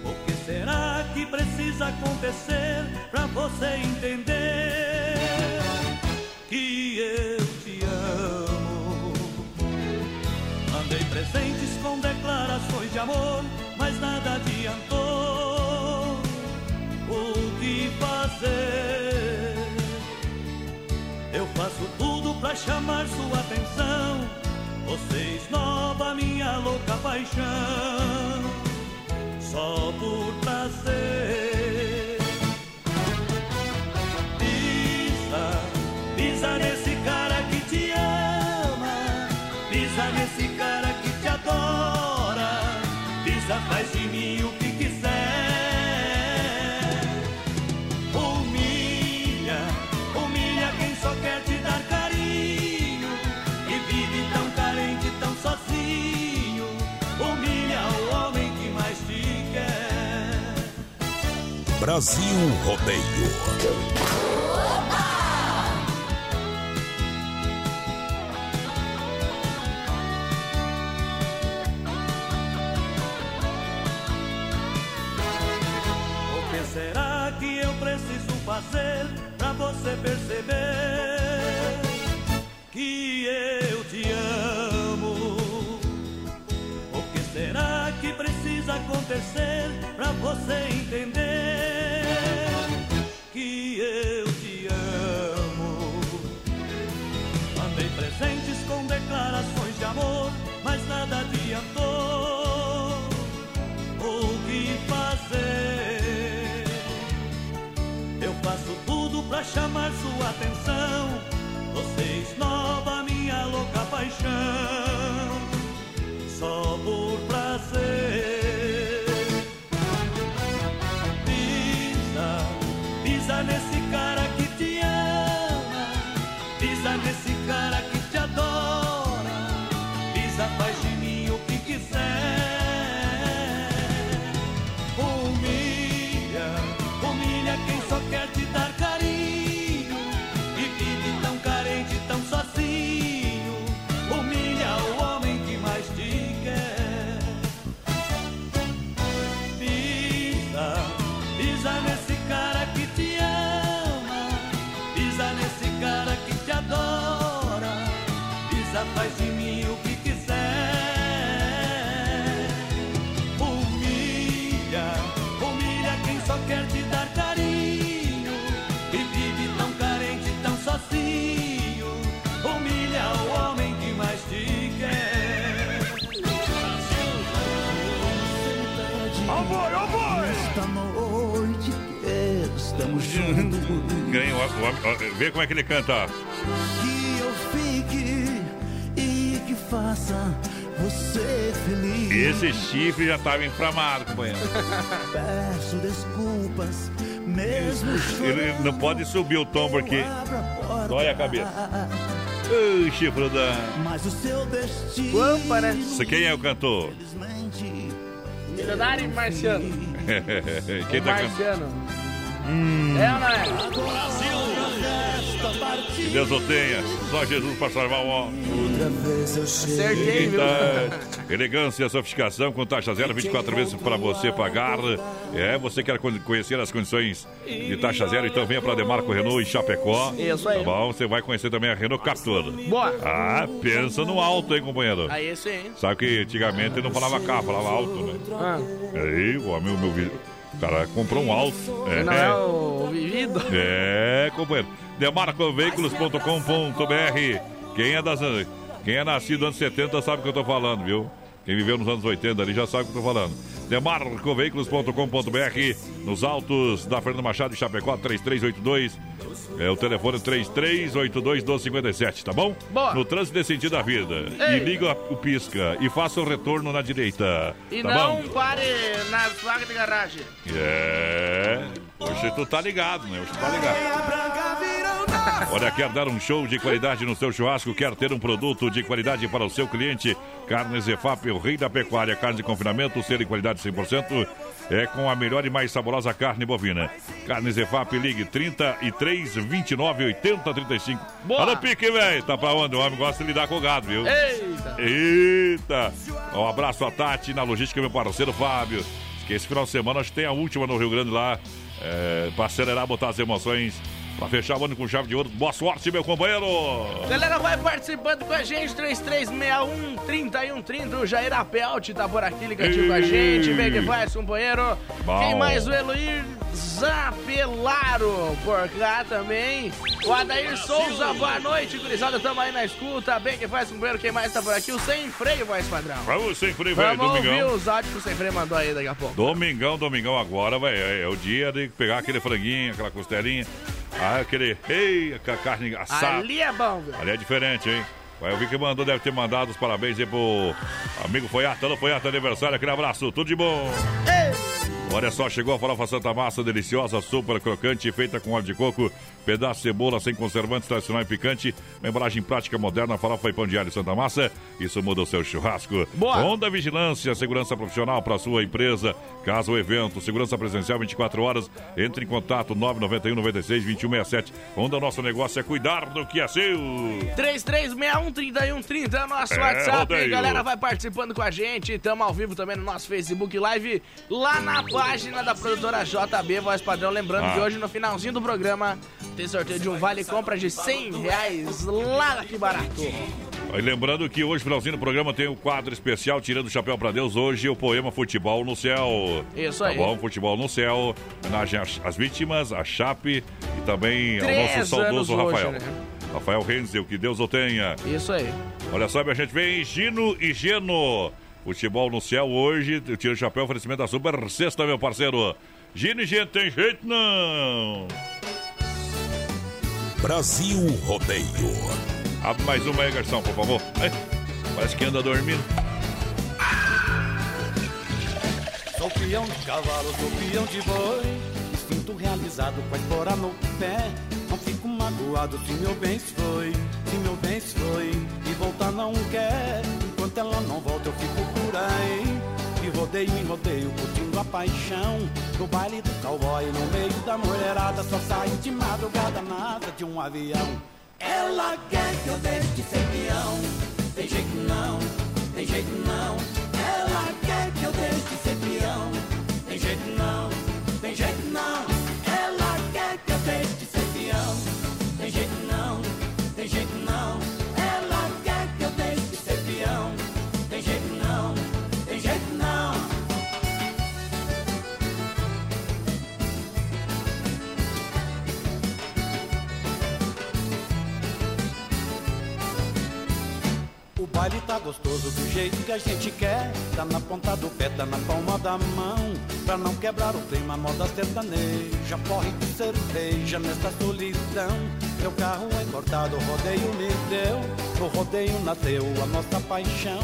O que será que precisa acontecer pra você entender eu te amo? Mandei presentes com declarações de amor, mas nada adiantou. O que fazer? Eu faço tudo pra chamar sua atenção. Você esnova minha louca paixão, só por prazer. Brasil Rodeio. O que será que eu preciso fazer pra você perceber que eu te amo? O que será que precisa acontecer pra você entender amor, mas nada adiantou. O que fazer? Eu faço tudo pra chamar sua atenção. Você esnova minha louca paixão, só por prazer. Ganha o, o, o, vê como é que ele canta. Que eu fique e que faça você feliz. Esse chifre já tava inflamado, companheiro. Peço desculpas, mesmo chorando. Ele não pode subir o tom porque dói a cabeça. Ai, chifrudão. Mas o seu destino. Né? Isso quem é o cantor? Milionário e Marciano. quem O tá cantando? É ou não é? Que Deus o tenha. Só Jesus para salvar o homem. Outra vez eu? Eita, Elegância, sofisticação com taxa zero, 24 vezes para você pagar. É, você quer con- conhecer as condições de taxa zero? Então venha para Demarco Renault em Chapecó. Isso aí. Tá bom? Você vai conhecer também a Renault Captur. Boa. Ah, pensa no alto, hein, companheiro? Aí sim. Sabe que antigamente não falava carro, falava alto, né? Ah, Aí, o meu, meu cara comprou um alto. não é o vivido? É, companheiro. Demarcoveículos.com.br. Quem é das quem é nascido nos anos 70 sabe o que eu tô falando, viu? Quem viveu nos anos 80 ali já sabe o que eu tô falando. Demarcoveículos.com.br nos altos da Fernanda Machado de Chapecó 3382 é o telefone 3382 1257, tá bom? Boa. No trânsito desse sentido da vida. Ei. E liga o pisca e faça o retorno na direita. E tá não bom? pare nas vagas de garagem. É. Hoje tu tá ligado, né? Hoje tu tá ligado. Olha, quer dar um show de qualidade no seu churrasco? Quer ter um produto de qualidade para o seu cliente? Carnes EFAP, o rei da pecuária. Carne de confinamento, ser de qualidade 100%. É com a melhor e mais saborosa carne bovina. Carnes EFAP, ligue 33 29 80 35. Boa. Alô, pique, velho. Tá pra onde? O homem gosta de lidar com o gado, viu? Eita! Eita! Um abraço a Tati na logística, meu parceiro Fábio. Que esse final de semana acho que tem a última no Rio Grande lá. É, pra acelerar, botar as emoções. Pra fechar o ano com chave de ouro. Boa sorte, meu companheiro! Galera, vai participando com a gente, 3361-3130. O Jair Apelt tá por aqui ligativo com a gente. Vem que faz, companheiro. Bom. Quem mais? O Eloir Zapelaro por cá também. O Adair Souza, boa noite, gurizada. Tamo aí na escuta. Bem que faz, companheiro. Quem mais tá por aqui? O Sem Freio, voz padrão. Vamos sem freio, velho. Vamos ouvir Domingão. os áudios que o Sem Freio mandou aí daqui a pouco. Domingão, domingão agora, velho. É, é o dia de pegar aquele franguinho, aquela costelinha. Ah, aquele. Ei, a carne assada. Ali é bom, velho. Ali é diferente, hein? Vai ouvir que mandou, deve ter mandado os parabéns aí pro amigo Foiata. Alô, Foiata, aniversário, aquele abraço, tudo de bom. Olha só, chegou a farofa Santa Massa, deliciosa, super crocante, feita com óleo de coco, pedaço de cebola sem conservantes, tradicional e picante, uma embalagem prática moderna, farofa e pão de alho Santa Massa, isso muda o seu churrasco. Boa. Onda Vigilância, segurança profissional para sua empresa, casa ou evento, segurança presencial 24 horas, entre em contato 991 96 2167. Onda, nosso negócio é cuidar do que é seu. 3361-3130 é o nosso É, WhatsApp. rodeio. Galera, vai participando com a gente. Tamo ao vivo também no nosso Facebook Live, lá na página da produtora JB Voz Padrão. Lembrando Ah. que hoje, no finalzinho do programa, tem sorteio de um vale compra de 100 reais lá aqui barato. E lembrando que hoje, finalzinho do programa, tem o quadro especial Tirando o Chapéu pra Deus. Hoje, o poema Futebol no Céu. Isso tá aí. bom? Futebol no Céu. Homenagem às, vítimas, à Chape e também ao Três nosso saudoso hoje, Rafael. né? Rafael Renzel, que Deus o tenha. Isso aí. Olha só, minha gente, vem Gino e Geno. Futebol no céu hoje, eu tiro o chapéu, oferecimento da Super Sexta, meu parceiro. Gino e Geno, tem jeito não. Brasil Rodeio. Abre mais uma aí, garçom, por favor. Ai, parece que anda dormindo. Sou peão de cavalo, sou peão de boi Instinto realizado com a espora no pé Não fico magoado se meu bem se foi Se meu bem se foi e voltar não quer Enquanto ela não volta E rodeio em rodeio curtindo a paixão. No baile do cowboy no meio da mulherada Só saio de madrugada nada de um avião. Ela quer que eu deixe de ser peão. Tem jeito não, tem jeito não. Ela quer que eu deixe de ser peão. Tem jeito não, tem jeito não. Ela quer que eu deixe baile tá gostoso do jeito que a gente quer. Tá na ponta do pé, tá na palma da mão. Pra não quebrar o clima, moda sertaneja. Porre de cerveja nesta solidão. Meu carro é cortado, o rodeio me deu. O rodeio nasceu, a nossa paixão.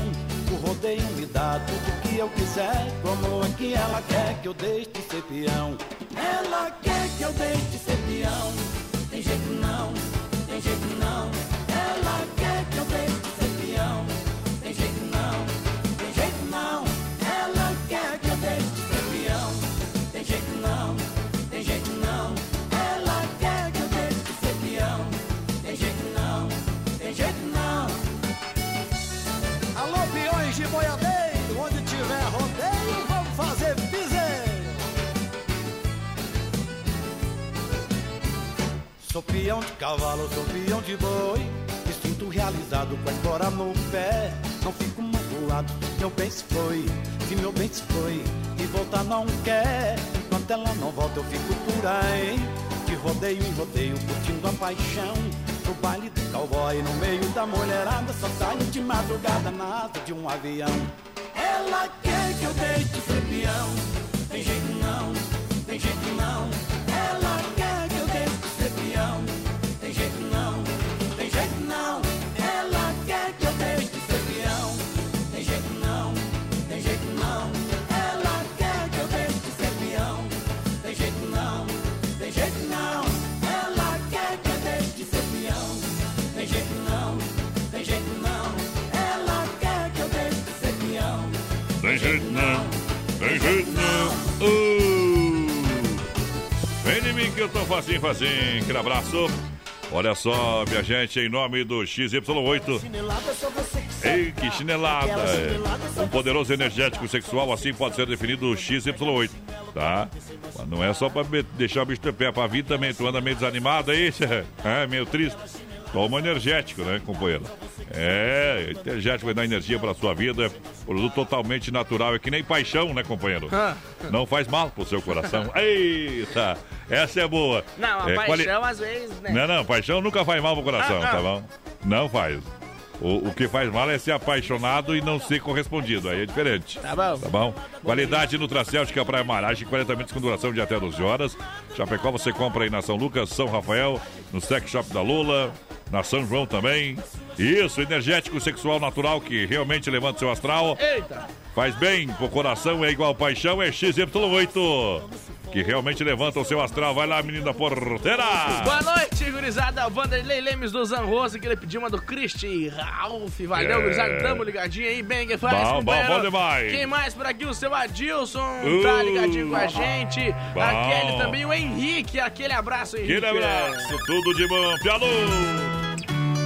O rodeio me dá tudo que eu quiser. Como é que ela quer que eu deixe de ser peão? Ela quer que eu deixe de ser peão. Tem jeito não, tem jeito não. Sou peão de cavalo, sou peão de boi. Me sinto realizado com a espora no pé. Não fico magoado, meu bem se foi. Se meu bem se foi e voltar não quer. Enquanto ela não volta, eu fico por aí. De rodeio em rodeio, curtindo a paixão. No baile do cowboy, no meio da mulherada. Só saio de madrugada na asa de um avião. Ela quer que eu deixe de ser peão. Tem jeito Tô facinho, facinho. Aquele abraço. Olha só, minha gente, em nome do XY8. Ei, que chinelada! é. Um poderoso energético sexual, assim pode ser definido o XY8, tá? Mas não é só pra deixar o bicho de pé, pra vir também. Tu anda meio desanimado aí, é meio triste. Toma energético, né, companheiro? É, energético vai dar energia pra sua vida. Produto totalmente natural. É que nem paixão, né, companheiro? Ah. Não faz mal pro seu coração. Eita! Essa é boa. Não, a é, quali- paixão às vezes, né? não, não, paixão nunca faz mal pro coração, Ah, não. tá bom? Não faz. O, o que faz mal é ser apaixonado e não ser correspondido. Aí é diferente. Tá bom. Tá bom? Qualidade Nutracêutica Praia Maragem, 40 minutos com duração de até 12 horas. Chapecó você compra aí na São Lucas, São Rafael, no Sex Shop da Lula, na São João também. Isso, energético sexual natural que realmente levanta seu astral. Eita! Faz bem pro coração, é igual paixão, é XY8. Que realmente levanta o seu astral. Vai lá, menina porteira! Boa noite, gurizada. Vanderlei Lemes do Zanroso, que ele pediu uma do Cristi Ralph. Valeu, É. gurizada. Tamo ligadinho aí. Bem, que faz, Bom, bom, bom demais. Quem mais por aqui? O seu Adilson Uh, tá ligadinho com a gente. bom. Aquele também, o Henrique. Aquele abraço, Henrique. Aquele abraço, tudo de bom, Pialo!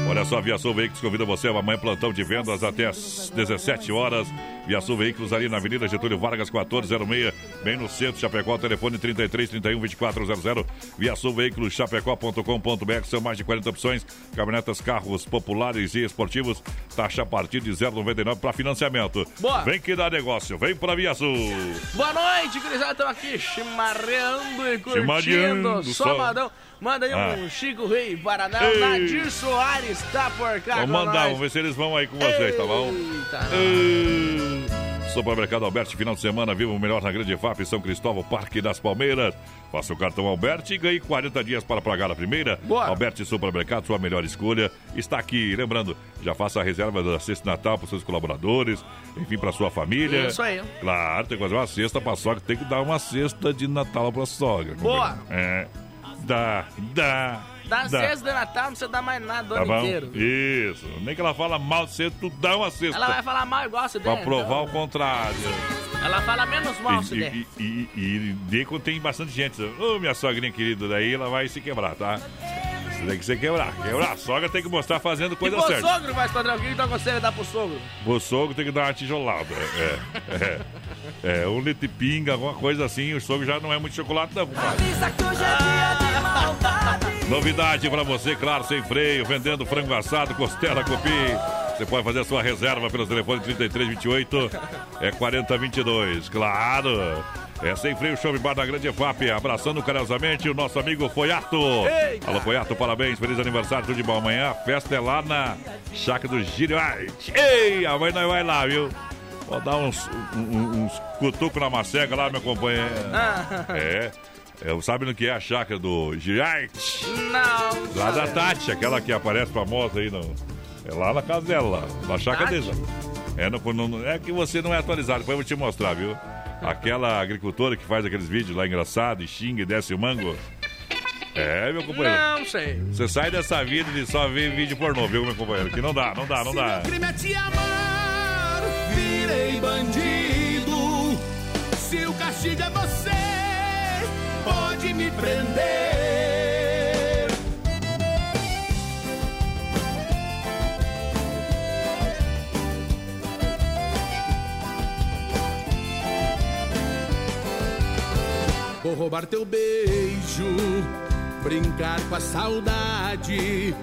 Olha só, Via Sul Veículos convida você a amanhã plantão de vendas até às 17 horas. Via Sul Veículos ali na Avenida Getúlio Vargas 1406, bem no centro, Chapecó, telefone 33 31 2400. Via Sul Veículos, chapecó.com.br, são mais de 40 opções, caminhonetas, carros populares e esportivos, taxa a partir de 0,99 para financiamento. Boa. Vem que dá negócio, vem para Via Sul. Boa noite, gurizada. Estamos aqui chimarreando e curtindo. Chimarreando, só. Somadão. Manda aí um Ah. Chico Rei Paraná. Ei. Nadir Soares tá por cá Vamos mandar, nós. vamos ver se eles vão aí com vocês, tá bom? Ei. Supermercado Alberti, final de semana, viva o melhor na Grande FAP, São Cristóvão, Parque das Palmeiras. Faça o cartão Alberti e ganhe 40 dias para pagar a primeira. Boa. Alberti Supermercado, sua melhor escolha. Está aqui, lembrando, já faça a reserva da de Natal para os seus colaboradores, enfim, para sua família. Isso aí. Claro, tem que fazer uma cesta para sogra, tem que dar uma cesta de Natal para sogra. Boa. É, dá, dá. Dá cesta de Natal, não precisa dar mais nada o Tá ano bom? inteiro. Isso. Nem que ela fala mal de cedo, tu dá uma cesta. Ela vai falar mal igual você Pra der, provar então. o contrário. Ela fala menos mal se E, der. e, e, e de quando tem bastante gente. Ô, minha sogrinha querida, daí ela vai se quebrar, tá? Isso tem que se quebrar. Quebrar. A sogra tem que mostrar fazendo coisa e pro certa. sogro, mais padrão, o que então você dá pro sogro? O sogro tem que dar uma tijolada. É, é, é, um litro de pinga, alguma coisa assim. O sogro já não é muito chocolate, não, compadre. Novidade pra você, claro, sem freio, vendendo frango assado, costela, cupim. Você pode fazer a sua reserva pelo telefone 3328 é 4022. Claro. É sem freio, show bar da Grande FAP. Abraçando carinhosamente o nosso amigo Foiato. Eita. Alô, Foiato, parabéns. Feliz aniversário, tudo de bom. Amanhã a festa é lá na chácara do Giriarte. Ei, amanhã nós vai lá, viu? Vou dar uns, um- uns cutucos na macega lá, meu companheiro. Ah. É. É, sabe no que é a chácara do Giriarte? Não. Lá da. Tati, aquela que aparece famosa aí. No, é lá na casa dela, lá, na chácara dele. É, no, no- é que você não é atualizado, depois eu vou te mostrar, viu? Aquela agricultora que faz aqueles vídeos lá engraçados, e xinga e desce o mango. É, meu companheiro. Não sei. Você sai dessa vida de só ver vídeo pornô, viu, meu companheiro? Que não dá, não dá, não dá. crime é te amar, virei bandido. Se o castigo é você, pode me prender. Vou roubar teu beijo, brincar com a saudade,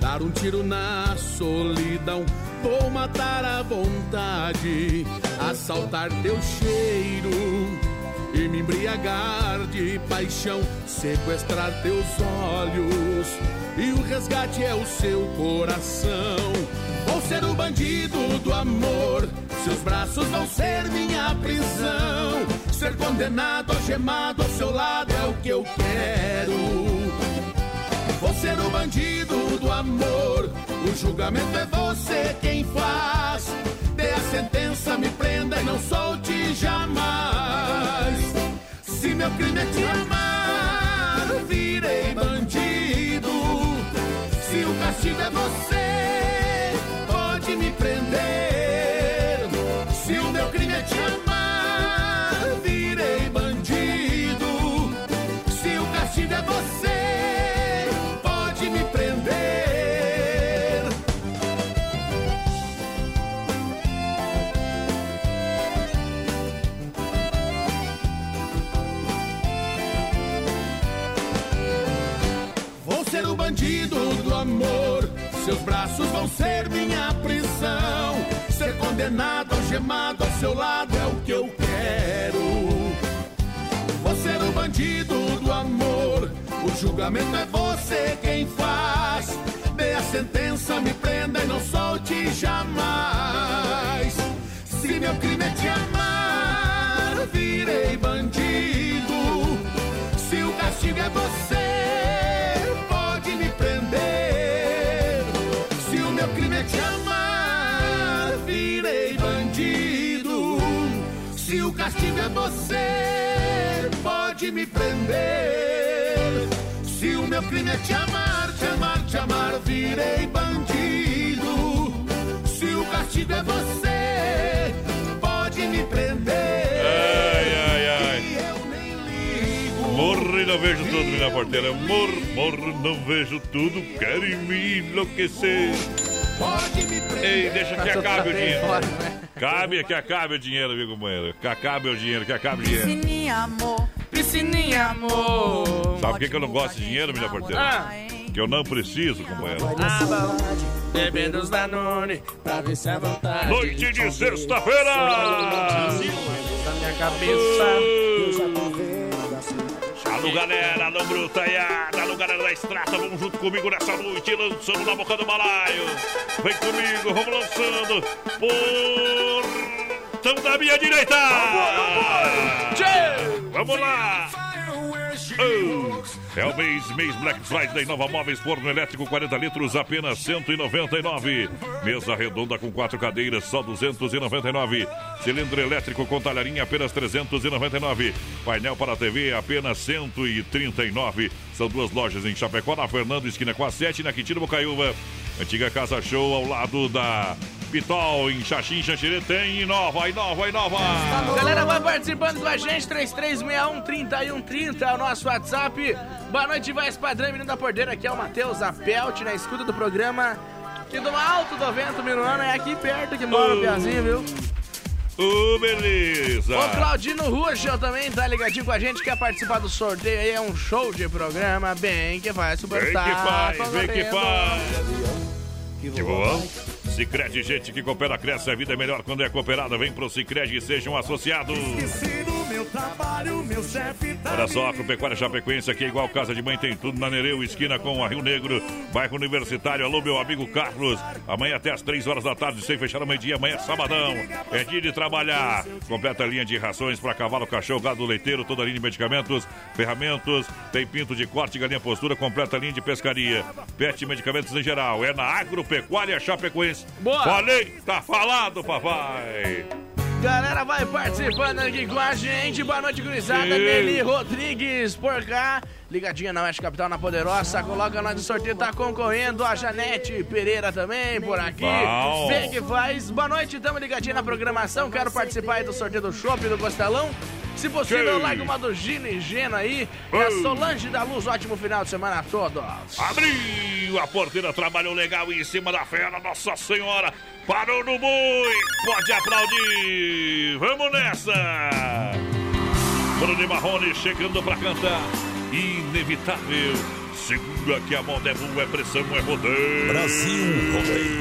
dar um tiro na solidão, vou matar a vontade, assaltar teu cheiro e me embriagar de paixão, sequestrar teus olhos e o resgate é o seu coração. Vou ser o bandido do amor, seus braços vão ser minha prisão. Ser condenado, algemado ao seu lado é o que eu quero. Vou ser o bandido do amor. O julgamento é você quem faz. Sentença, me prenda e não solte jamais. Se meu crime é te amar, virei bandido. Se o castigo é você, ser minha prisão. Ser condenado, algemado ao seu lado é o que eu quero. Vou ser o bandido do amor. O julgamento é você quem faz. Dê a sentença, me prenda e não solte jamais. Se meu crime é te amar, virei bandido. Se o castigo é você, castigo é você, pode me prender. Se o meu crime é te amar, te amar, te amar, virei bandido. Se o castigo é você, pode me prender. Ai, ai, ai. Morro e não vejo tudo, minha porteira. Morro, morro, não vejo tudo. Querem me enlouquecer. Pode me prender. Ei, deixa que acabe o fora, né? Cabe que acabe o dinheiro, viu, companheiro? Que acabe o dinheiro, que acabe o dinheiro. Piscininha, amor. Piscininha, amor. Sabe por que, que eu não gosto de dinheiro, minha porteira? Ah. Que eu não preciso, companheiro. Ah, bom. Bebendo os Danone pra ver se é vontade. Noite de sexta-feira! Minha cabeça. Alô, galera, alô, brutaiada, alô, galera da estrada, vamos junto comigo nessa noite, lançando na boca do balaio. Vem comigo, vamos lançando. Portão da minha direita! Vamos lá! Oh, é o mês, mês Black Friday, Nova Móveis, forno elétrico 40 litros, apenas 199. Mesa redonda com quatro cadeiras, só 299. Cilindro elétrico com talharinha, apenas 399. Painel para TV, apenas 139. São duas lojas em Chapecó, na Fernando, esquina com a 7, na Quintino Bocaiúva. Antiga Casa Show, ao lado da Pitol, em Xaxim, Xanxerê, tem Inova, Inova, Inova. Galera, vai participando com a gente, 3361-3130 é o nosso WhatsApp. Boa noite, Vaz Padrão, menino da porteira. Aqui é o Matheus Apelt, na escuta do programa. Que do alto do vento, Minuano, é aqui perto que mora o Piazinho, viu? Ô, beleza. O Claudino Ruschel também tá ligadinho com a gente, quer participar do sorteio aí, é um show de programa, bem que faz, super Vem que faz, vem que faz. Que bom. Cicred, gente que coopera, cresce, a vida é melhor quando é cooperada. Vem pro Cicred e seja associado. Esqueci do meu trabalho, meu chefe tá Olha só, a Agropecuária Chapecoense aqui é igual casa de mãe, tem tudo na Nereu, esquina com a Rio Negro, bairro Universitário. Alô, meu amigo Carlos. Amanhã até as 3 horas da tarde, sem fechar o meio-dia. Amanhã é sabadão. É dia de trabalhar. Completa a linha de rações para cavalo, cachorro, gado leiteiro, toda a linha de medicamentos, ferramentas, tem pinto de corte, galinha postura, completa a linha de pescaria. Pet medicamentos em geral. É na Agropecuária Chapecoense. Boa. Falei, tá falado, papai. Galera, vai participando aqui com a gente. Boa noite, gurizada. Nelly Rodrigues por cá. Ligadinha na Oeste Capital, na Poderosa. Coloca nós no sorteio, tá concorrendo. A Janete Pereira também por aqui. Bom. Que faz. Boa noite, tamo ligadinha na programação. Quero participar aí do sorteio do Shopping do Costelão. Se possível, Sim. larga uma do Gino e Geno aí. É a Solange da Luz. Ótimo final de semana a todos. Abriu a porteira, trabalhou legal em cima da fera, Nossa Senhora. Parou no boi, pode aplaudir. Vamos nessa. Bruno Marrone chegando pra cantar. Inevitável. Segura que a moda é boa, é pressão, é rodeio. Brasil Rodeio.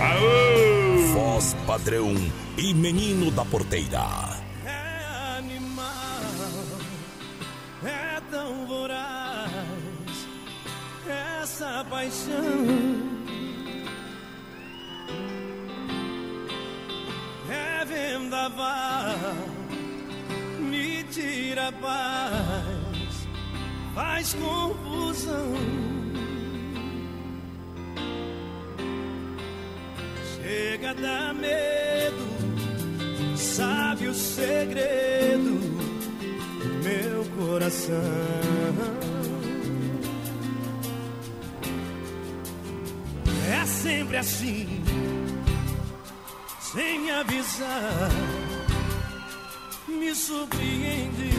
Aô! Voz padrão e menino da porteira. Essa paixão. É vendaval, me tira a paz, faz confusão. Chega a dar medo sabe o segredo do meu coração. É sempre assim, sem avisar, me surpreende.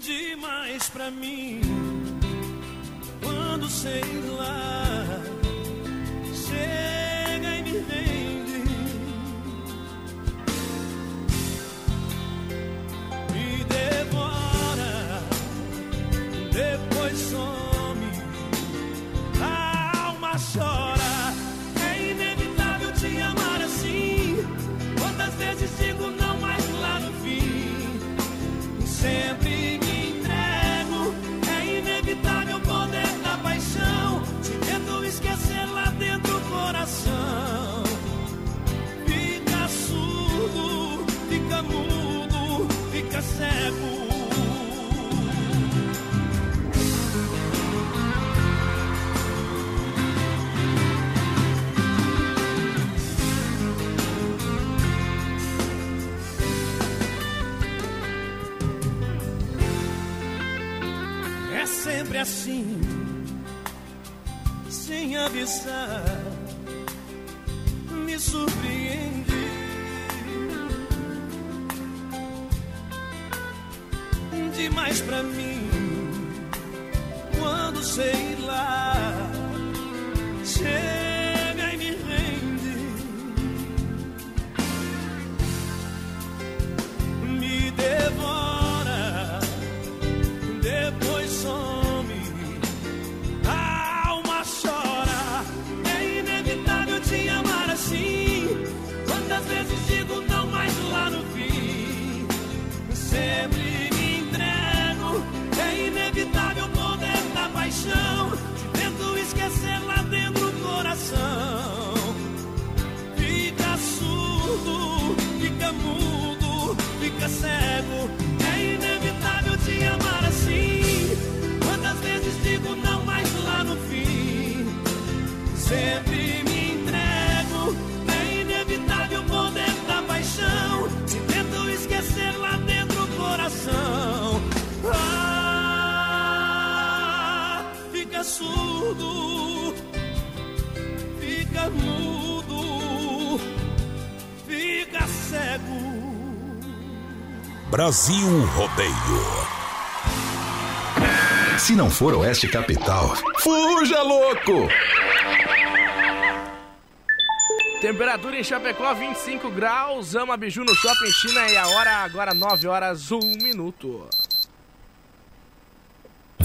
Demais pra mim, quando sei lá chega e me rende. Me devora, depois some. A assim, sem avisar, me surpreende. Demais pra mim, quando sei lá, te amar assim. Quantas vezes digo não, mas lá no fim sempre me entrego. É inevitável o poder da paixão. Te tento esquecer lá dentro do coração. Fica surdo, fica mudo, fica cego. É inevitável te amar assim. Quantas vezes digo não, mas lá no fim sempre surdo, fica mudo, fica cego. Brasil Rodeio. Se não for Oeste Capital, fuja louco! Temperatura em Chapecó, 25 graus. Ama Biju no Shopping China e a hora agora 9 horas 1 minuto.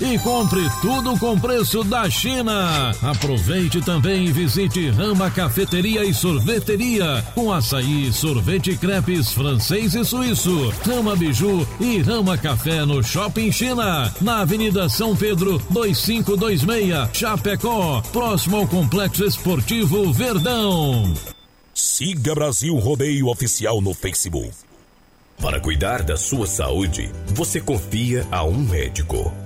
e compre tudo com preço da China. Aproveite também e visite Rama Cafeteria e Sorveteria com açaí, sorvete crepes francês e suíço. Rama Biju e Rama Café no Shopping China, na Avenida São Pedro 2526, Chapecó, próximo ao Complexo Esportivo Verdão. Siga Brasil Rodeio Oficial no Facebook. Para cuidar da sua saúde, você confia a um médico.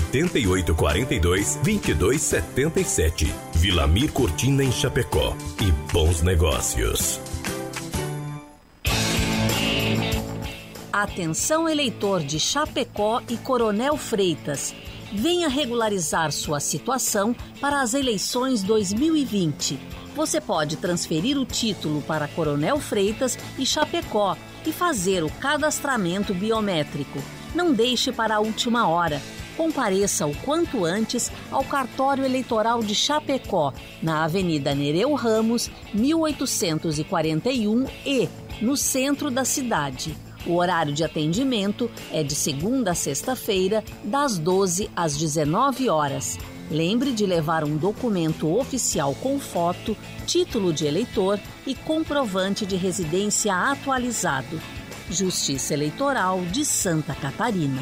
8842 2277. Vilamir Cortina em Chapecó. E bons negócios. Atenção eleitor de Chapecó e Coronel Freitas. Venha regularizar sua situação para as eleições 2020. Você pode transferir o título para Coronel Freitas e Chapecó e fazer o cadastramento biométrico. Não deixe para a última hora. Compareça o quanto antes ao cartório eleitoral de Chapecó, na Avenida Nereu Ramos, 1841 e no centro da cidade. O horário de atendimento é de segunda a sexta-feira, das 12 às 19 horas. Lembre de levar um documento oficial com foto, título de eleitor e comprovante de residência atualizado. Justiça Eleitoral de Santa Catarina.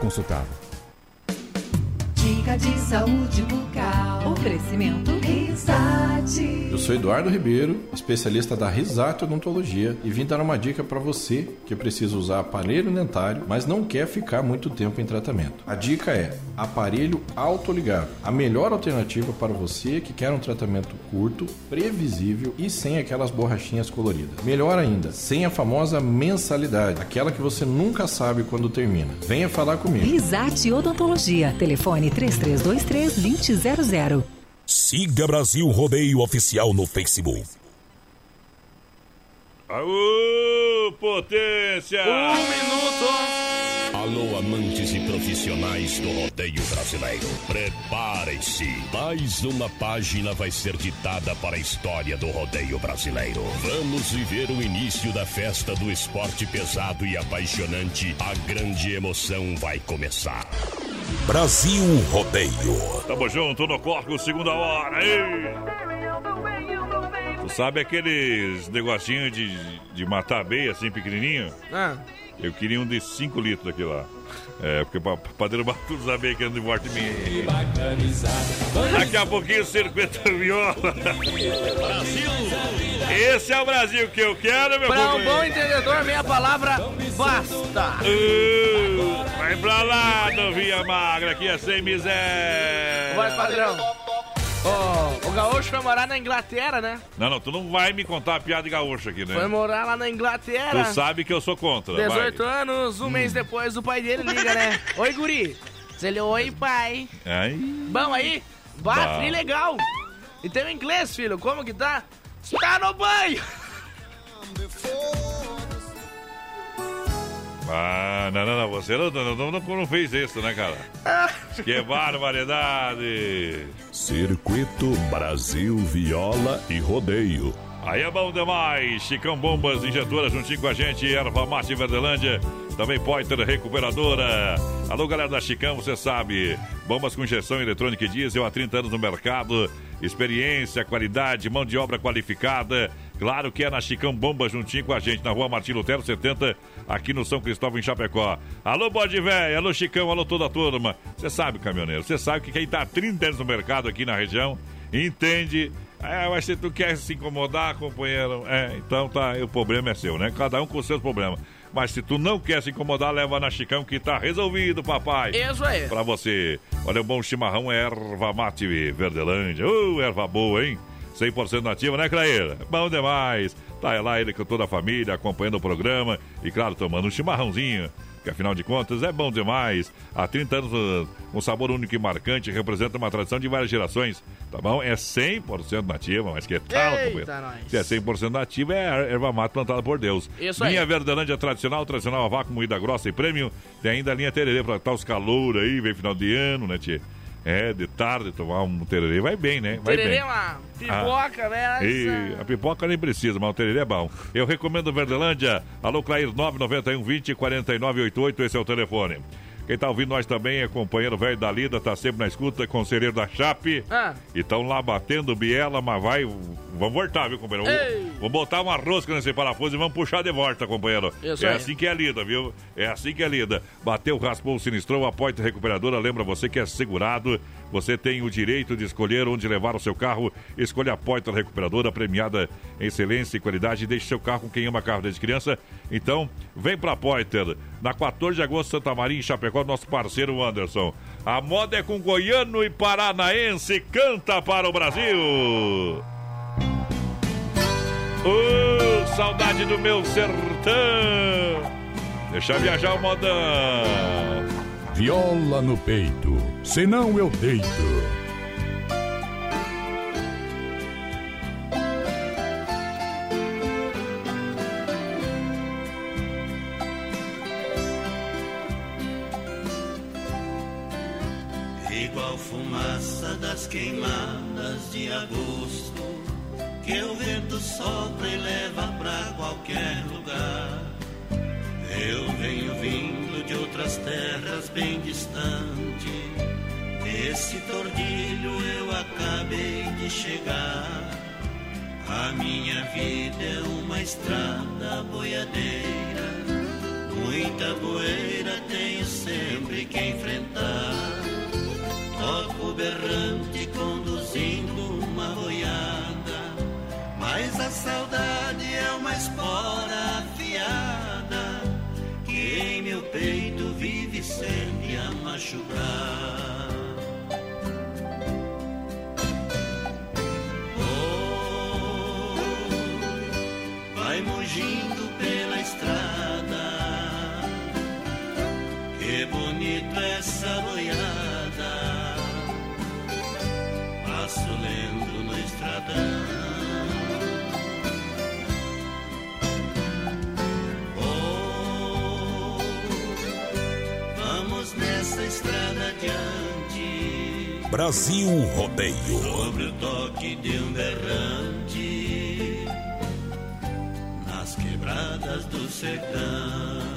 consultado. Dica de saúde bucal. Oferecimento Risate. Eu sou Eduardo Ribeiro, especialista da Risate Odontologia e vim dar uma dica para você que precisa usar aparelho dentário, mas não quer ficar muito tempo em tratamento. A dica é aparelho autoligável, a melhor alternativa para você que quer um tratamento curto, previsível e sem aquelas borrachinhas coloridas. Melhor ainda, sem a famosa mensalidade, aquela que você nunca sabe quando termina. Venha falar comigo. Risate Odontologia. Telefone 3323-2000. Siga Brasil Rodeio Oficial no Facebook. Aô, potência! Um minuto! Alô, amantes e profissionais do rodeio brasileiro. Preparem-se. Mais uma página vai ser ditada para a história do rodeio brasileiro. Vamos viver o início da festa do esporte pesado e apaixonante. A grande emoção vai começar. Brasil Rodeio. Tamo junto no Corco, segunda hora. Ei! Sabe aqueles negocinhos de, de matar abelha assim pequenininho? Ah. Eu queria um de 5 litros daquele lá. É, porque derrubar todos os abelhas que andam de morte minha. Daqui a pouquinho, circuito viola. Brasil! Esse é o Brasil que eu quero, meu Para um bom entendedor, meia palavra basta. Uh, vai pra lá, novinha magra, que é sem miséria. Vai, padrão. Ô, o gaúcho foi morar na Inglaterra, né? Não, não, tu não vai me contar a piada de gaúcho aqui, né? Foi morar lá na Inglaterra. Tu sabe que eu sou contra. 18 vai. Hum. anos, um mês depois, o pai dele liga, né? Oi, guri. Diz ele, oi, pai. Ai. Bom aí? Tri legal. E tem o inglês, filho, como que tá? Está no banho. Ah, não, não, não, você não, não, não, não, fez isso, né, cara? que barbaridade! Circuito Brasil Viola e Rodeio. Aí é bom demais! Chicão Bombas Injetora juntinho com a gente, Erva Mate Verdelândia, também Poiter Recuperadora. Alô, galera da Chicão, você sabe, bombas com injeção eletrônica e diesel há 30 anos no mercado, experiência, qualidade, mão de obra qualificada. Claro que é na Chicão Bomba juntinho com a gente, na rua Martim Lutero 70, aqui no São Cristóvão, em Chapecó. Alô, bode velho, alô, Chicão, alô, toda a turma. Você sabe, caminhoneiro, você sabe que quem tá há 30 anos no mercado aqui na região, entende. É, mas se tu quer se incomodar, companheiro, é, então tá, o problema é seu, né? Cada um com os seus problemas. Mas se tu não quer se incomodar, leva na Chicão que tá resolvido, papai. Isso aí. Pra você. Olha, um bom chimarrão é erva mate Verdelândia. Uh, erva boa, hein? 100% nativa, né, Claeira? Bom demais. Tá lá ele com toda a família, acompanhando o programa e, claro, tomando um chimarrãozinho. Que afinal de contas é bom demais. Há 30 anos, uh, um sabor único e marcante, representa uma tradição de várias gerações. Tá bom? É 100% nativa, mas que tal. Se é 100% nativa, é erva mate plantada por Deus. Isso aí. Linha Verdelândia tradicional, tradicional a vácuo, moída grossa e prêmio. Tem ainda a linha tererê pra estar os calor aí, vem final de ano, né, tchê? É, de tarde tomar um tererê vai bem, né? Vai Tererê bem. é uma pipoca, né? E a pipoca nem precisa, mas o tererê é bom. Eu recomendo Verdelândia. Alô, Clair 991 20 4988, esse é o telefone. Quem tá ouvindo nós também é companheiro velho da Lida, tá sempre na escuta, conselheiro da Chape. Ah. E estão lá batendo biela, mas vai. Vamos voltar, viu, companheiro? Ei. Vamos, vamos botar uma rosca nesse parafuso e vamos puxar de volta, companheiro. Isso é aí. assim que é lida, viu? É assim que é lida. Bateu, raspou, sinistrou, a Poita Recuperadora lembra você que é segurado. Você tem o direito de escolher onde levar o seu carro. Escolha a Poitra Recuperadora, premiada em excelência e qualidade. Deixe seu carro com quem ama carro desde criança. Então, vem pra Poiter. Na 14 de agosto, Santa Maria, em Chapecó, nosso parceiro Anderson. A moda é com goiano e paranaense. Canta para o Brasil! Ô, saudade do meu sertão! Deixa viajar o modão! Viola no peito, senão eu deito. Queimadas de agosto, que o vento sopra e leva pra qualquer lugar. Eu venho vindo de outras terras bem distante, desse tordilho eu acabei de chegar. A minha vida é uma estrada boiadeira, muita poeira tenho sempre que enfrentar. Toco berrante conduzindo uma boiada, mas a saudade é uma espora afiada que em meu peito vive sempre a machucar. Oh, vai mugindo estradão. Oh, vamos nessa estrada adiante. Brasil Rodeio. Sobre o toque de um berrante nas quebradas do sertão.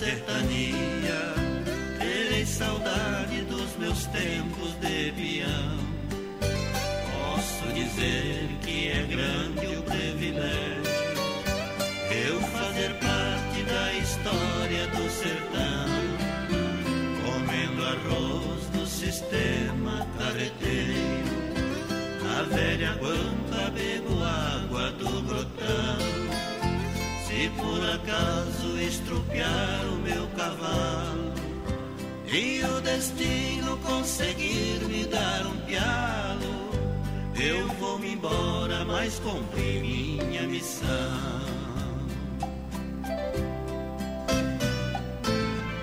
sertania, terei saudade dos meus tempos de peão. Posso dizer que é grande o privilégio eu fazer parte da história do sertão, comendo arroz do sistema carreteiro. Na velha guampa bebo água do grotão. Se por acaso estrupiar o meu cavalo. E o destino conseguir me dar um pialo, eu vou me embora, mas cumpri minha missão.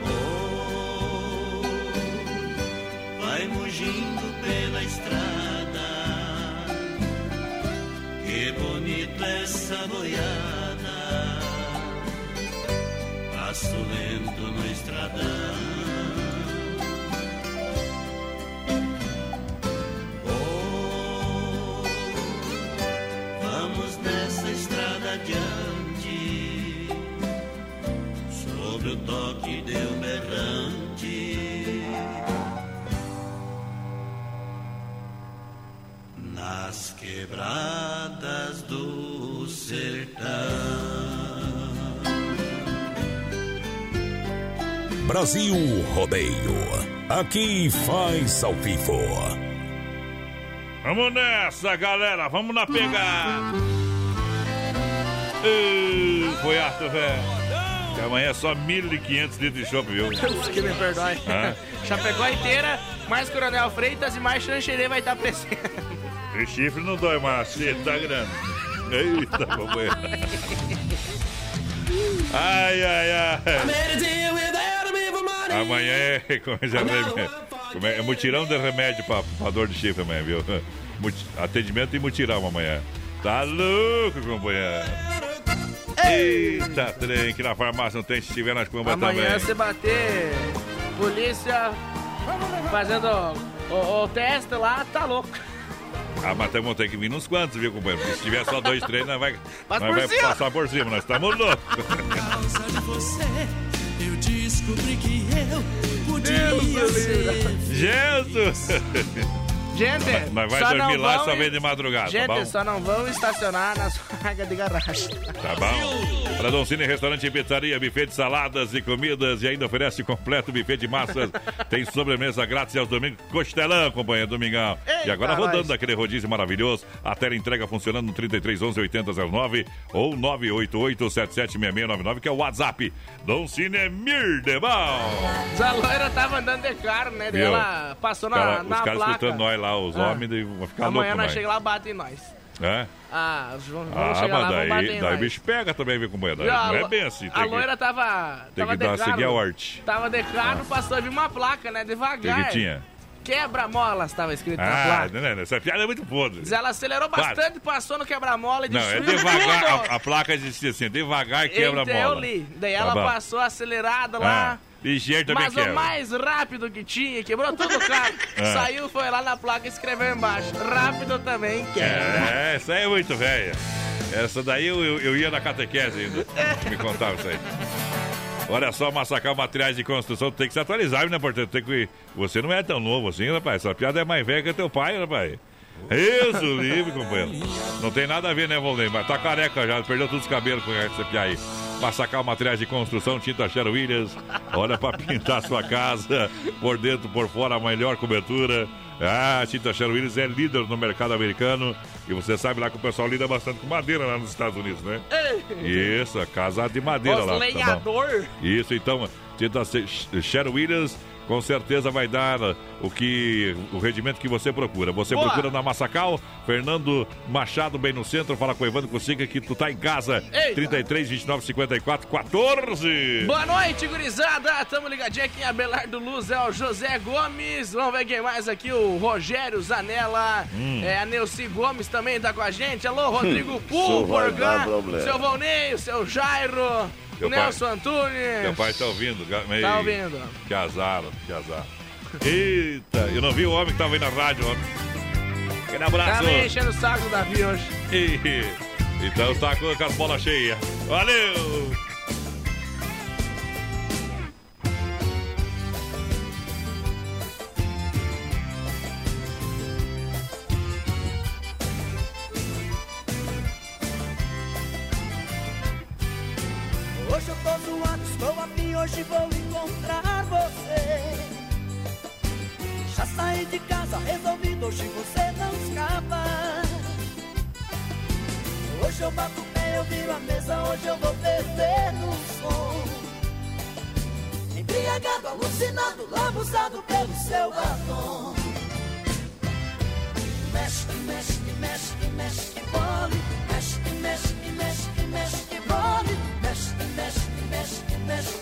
Oh, vai mugindo pela estrada, que bonito essa boiada, passo lento no estradão. Brasil Rodeio. Aqui faz ao vivo. Vamos nessa, galera. Vamos na pegada. Ei, Foi ato, velho. Que amanhã é só 1.500 litros de chopp, viu? Que me perdoe. Hã? Chapecó inteira, mais Coronel Freitas e mais Xanxerê vai estar presente. E chifre não dói, mas você tá grande. Eita, companheiro. Ai, ai, ai. Amanhã é, como é, é, é mutirão de remédio pra, pra dor de chifre amanhã, viu? Muti- atendimento e mutirão amanhã. Tá louco, companheiro. Eita, trem, que na farmácia não tem, se tiver nas Amanhã também. você bater polícia fazendo o, o teste lá, tá louco. Ah, mas temos tem que vir uns quantos, viu, companheiro? Porque se tiver só dois, três, nós vai, nós por vai cima. passar por cima, nós estamos loucos. causa de você, eu descobri que eu podia ser. Jesus! Gente, Nós vai só dormir não lá só vem de madrugada, Gente, tá bom? só não vão estacionar nas vagas de garagem. Tá bom? Para Doncini Restaurante e Pizzaria, buffet de saladas e comidas e ainda oferece completo buffet de massas. Tem sobremesa grátis aos domingos. Costelão, companheiro, domingão. e Eita, agora rodando aquele rodízio maravilhoso. A tela entrega funcionando no 33 11 8009 ou 988 776699, que é o WhatsApp. Doncini é Mirdebal. A loira tava andando de carro, né? Ela passou na, Cara, na os caras placa. escutando nós lá, os Ah. homens, daí vão ficar Amanhã loucos, nós mas... chegamos lá, batem em nós. É? Ah, os- vamos Ah, chegar lá, daí, daí o nós. bicho pega também, viu, companheiro? Viu? Não A é bem assim. A Tem que, loira tava. tem tava que de dar, seguir a arte. Tava de carro, Ah. passou, viu uma placa, né? Devagar. que, que tinha? Quebra-molas tava escrito na Ah, placa. né, né, essa piada é muito podre. Mas Ela acelerou Para. bastante, passou no quebra-mola e Não, é destruiu devagar. A, a placa existia assim, devagar quebra a Então eu bola. li. Daí Tá ela bom. passou acelerada lá. Ligeiro também Mas quebra. o mais rápido que tinha, quebrou tudo o carro. Ah. Saiu, foi lá na placa e escreveu embaixo. Rápido também quebra. É, essa aí é muito velha. Essa daí eu, eu, eu ia na catequese ainda. Me contava isso aí. Olha só, massacar materiais de construção tem que se atualizar, né, portanto? Tem que... Você não é tão novo assim, rapaz. Essa piada é mais velha que teu pai, rapaz. Isso, livre, companheiro. Não tem nada a ver, né, Volney? Mas tá careca já, perdeu todos os cabelos com essa piada aí. Massacar materiais de construção, tinta Sherwin Williams. Olha pra pintar sua casa, por dentro, por fora, a melhor cobertura. Ah, a tinta Sherwin Williams é líder no mercado americano. E você sabe lá que o pessoal lida bastante com madeira lá nos Estados Unidos, né? Isso, casa de madeira Os lá. tá lenhador. Isso, então, tinta Sherwin Williams com certeza vai dar o que o rendimento que você procura. Você Boa. procura na Massacal, Fernando Machado, bem no centro. Fala com o Evandro Consiga que tu tá em casa. Eita. 33 29 54 14. Boa noite, gurizada. Tamo ligadinho aqui em Abelardo Luz. É o José Gomes. Vamos ver quem mais aqui. O Rogério Zanella. Hum. É, a Neuci Gomes também tá com a gente. Alô, Rodrigo Hum, Pul, isso vai dar Borgan. problema. Seu Volney, o seu Jairo. Teu o pai- Nelson Antunes. Teu pai tá ouvindo? Ei, Tá ouvindo. Que azar, que azar. Eita, eu não vi o homem que tava aí na rádio ontem. Aquele abraço. Tá me enchendo o saco do Davi hoje. Ih, Então tá com com as bolas cheias. Valeu! Hoje vou encontrar você. Já saí de casa resolvido, hoje você não escapa. Hoje eu bato pé, eu viro a mesa, hoje eu vou perder no som. Embriagado, alucinado, lambuzado pelo seu batom. Mexe, mexe, mexe, mexe, bole. Mexe, mexe, mexe, mexe, bole. Mexe, mexe, mexe, mexe,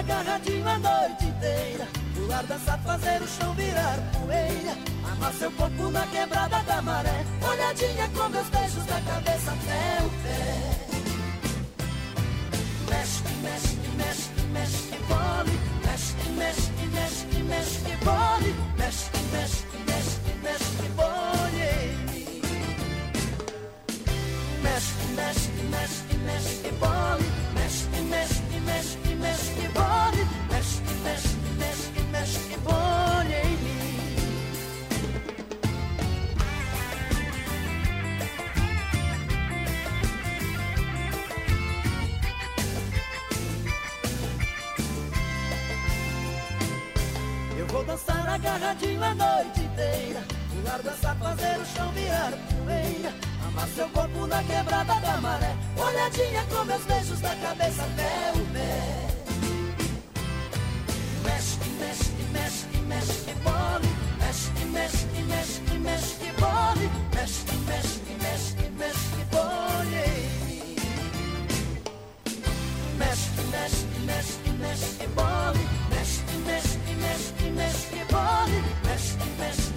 agarradinho a noite inteira. Pular, dançar, fazer o chão virar poeira. Amar seu corpo na quebrada da maré. Olhadinha com meus beijos da cabeça até o pé. Mexe, mexe, mexe, mexe. Mexe, mexe, mexe, mexe, bole. Mexe, mexe, mexe, mexe, bole em mim. Mexe, mexe, mexe, mexe, bole. Mexe, mexe, mexe, mexe, bole. Mexe, mexe, agarradinho a noite inteira. Pular, dançar, fazer o chão virar poeira. Amar seu corpo na quebrada da maré. Olhadinha com meus beijos da cabeça até o pé. Mexe, mexe, mexe, mexe, bole. Mexe, mexe, mexe, mexe, bole. Mexe, mexe, mexe, mexe, bole em mim. Mexe, mexe, mexe, mexe. Mexe, mexe, mexe, bole. Mexe, mexe, mexe,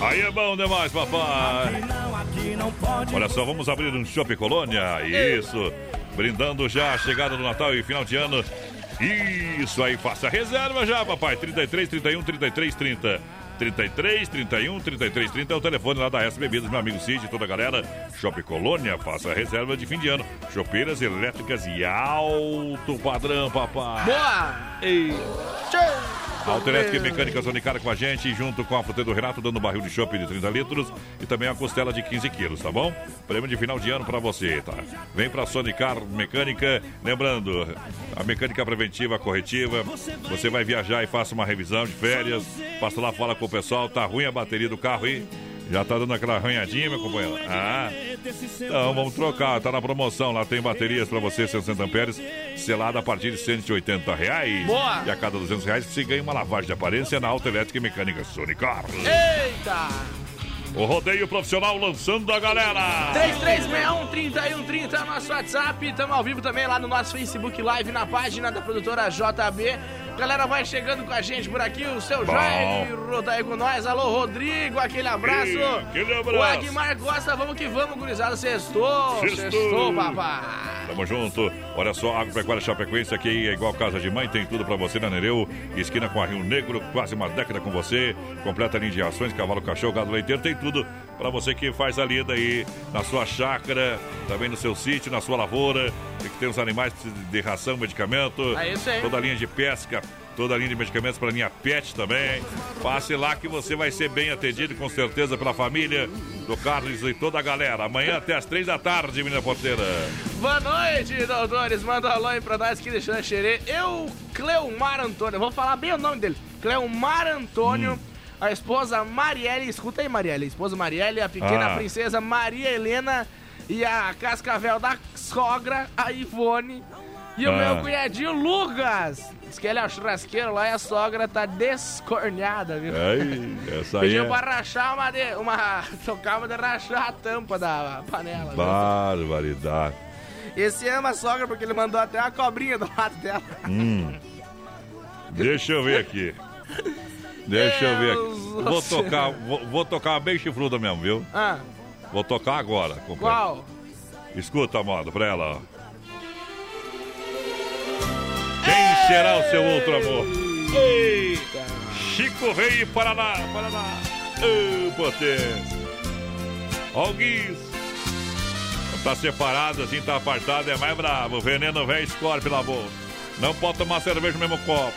Aí é bom demais, papai. Olha só, vamos abrir um Shopping Colônia. Isso. Brindando já a chegada do Natal e final de ano. Isso aí, faça reserva já, papai. 33, 31, 33, 30. 33, 31, 33, 30 é o telefone lá da S Bebidas, meu amigo Cid e toda a galera. Shopping Colônia, faça reserva de fim de ano. Chopeiras elétricas e alto padrão, papai. Boa! Ei. Autoelétrica e Mecânica Sonicara com a gente, junto com a fruteira do Renato, dando um barril de chopp de 30 litros e também a costela de 15 quilos, tá bom? Prêmio de final de ano pra você, tá? Vem pra Sonicar Mecânica, lembrando, a mecânica preventiva, corretiva, você vai viajar e faça uma revisão de férias, passa lá, fala com o pessoal, tá ruim a bateria do carro aí? Já tá dando aquela arranhadinha, meu companheiro? Ah, então vamos trocar, tá na promoção. Lá tem baterias pra você, 160 amperes, selada a partir de 180 reais. Boa! E a cada 200 reais você ganha uma lavagem de aparência na Auto Elétrica e Mecânica Sonicar. Eita! O rodeio profissional lançando a galera. 3361-3130 é o nosso WhatsApp. Estamos ao vivo também lá no nosso Facebook Live, na página da produtora JB. Galera, vai chegando com a gente por aqui. O seu Bom. Jair rodeia com nós. Alô, Rodrigo, aquele abraço. Aquele abraço. O Aguimar Costa, vamos que vamos, gurizada. Sextou, Sextou. sextou, papai. Tamo junto. Olha só, Agropecuária Chapecoense aqui é igual casa de mãe, tem tudo pra você na Nereu. Esquina com a Rio Negro, quase uma década com você. Completa linha de rações, cavalo, cachorro, gado leiteiro, tem tudo pra você que faz a lida aí na sua chácara, também no seu sítio, na sua lavoura. Tem que ter os animais de ração, medicamento. É isso aí. Toda a linha de pesca. Toda a linha de medicamentos para a linha PET também. Passe lá que você vai ser bem atendido, com certeza, pela família do Carlos e toda a galera. Amanhã até as três da tarde, menina porteira. Boa noite, doutores. Manda um alô aí pra nós aqui de Xanxerê. Eu, Cleomar Antônio, vou falar bem o nome dele. Cleomar Antônio, a esposa Marielle. Escuta aí, Marielle. A esposa Marielle, a pequena Ah. princesa Maria Helena e a cascavel da sogra, a Ivone. E o Ah. meu cunhadinho Lucas. Diz que ele é o churrasqueiro lá e a sogra tá descorneada, viu? Aí, essa aí Pediu é pra rachar uma, de, uma. Tocar uma de rachar a tampa da panela. viu? barbaridade. Esse ama a sogra porque ele mandou até uma cobrinha do lado dela. Hum. Deixa eu ver aqui. Deixa eu ver aqui. Vou tocar, vou, vou tocar bem chifruda mesmo, viu? Ah, Vou tocar agora, companheiro. Qual? Escuta, modo, pra ela. ó. Será o seu outro amor? Eita! Chico Rei, Paraná, Paraná. Ô, potência. Ó o Guiz. Tá separado, assim, tá apartado, é mais bravo. Veneno velho escorre pela boca. Não pode tomar cerveja no mesmo copo.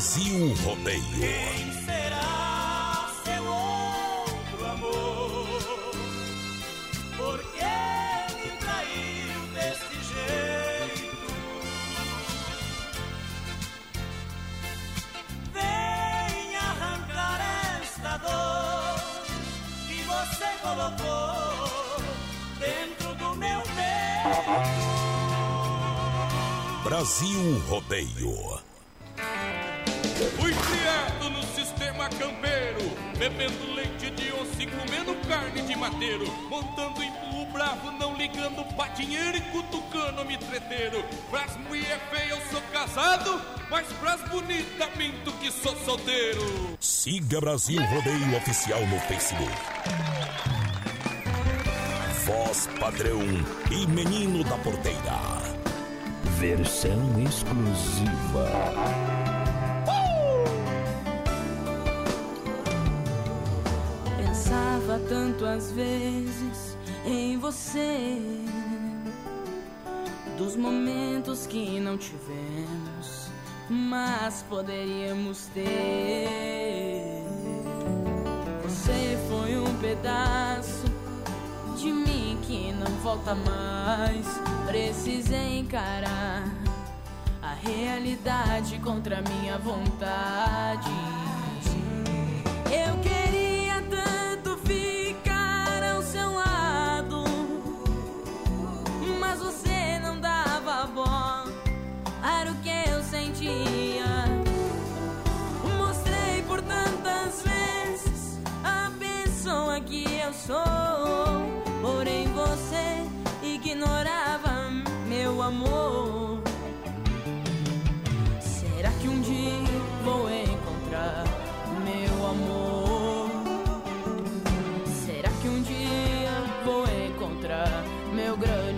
Brasil Rodeio. Quem será seu outro amor? Por que me traiu desse jeito? Vem arrancar esta dor que você colocou dentro do meu peito. Brasil Rodeio. Montando em burro bravo, não ligando pra dinheiro e cutucando me treteiro. Pras mulher feia eu sou casado, mas pras bonita minto que sou solteiro. Siga Brasil Rodeio Oficial no Facebook. Voz padrão e menino da porteira. Versão exclusiva. Não tivemos, mas poderíamos ter. Você foi um pedaço de mim que não volta mais. Precisei encarar a realidade contra minha vontade. Eu queria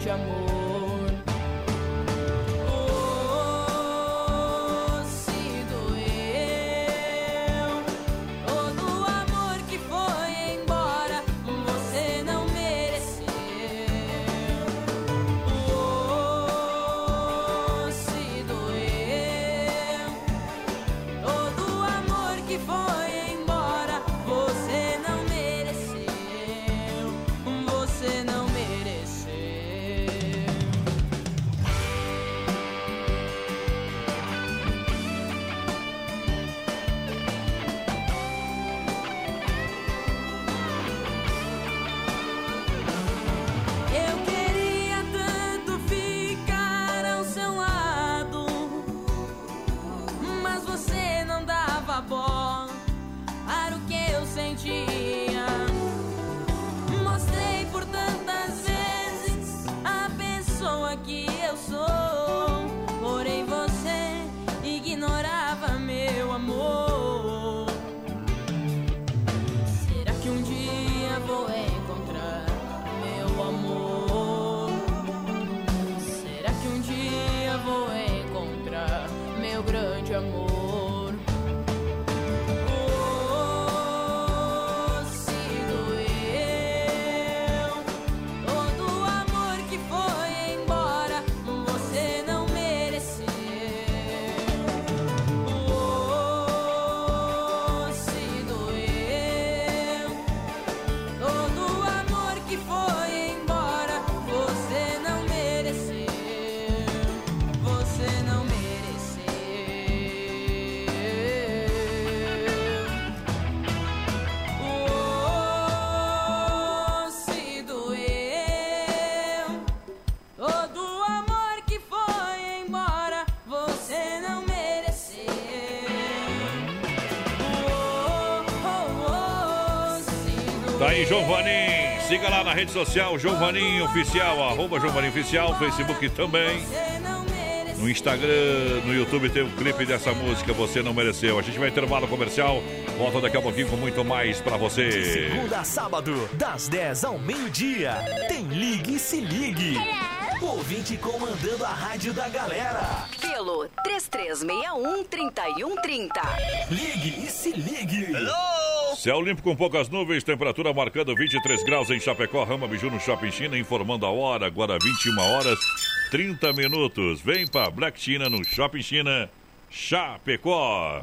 grande amor? João Vanim. Siga lá na rede social, João Vanim Oficial, arroba João Vanim Oficial, Facebook também. No Instagram, no YouTube tem o clipe dessa música, Você Não Mereceu. A gente vai intervalo comercial, volta daqui a pouquinho com muito mais pra De você. segunda a sábado, das 10 ao meio-dia, tem Ligue e Se Ligue. Ouvinte comandando a rádio da galera. Pelo 3361-3130. Ligue e Se Ligue. Céu limpo com poucas nuvens, temperatura marcando 23 graus em Chapecó, Rama Biju no Shopping China, informando a hora, agora 21 horas 30 minutos. Vem pra Black China no Shopping China, Chapecó.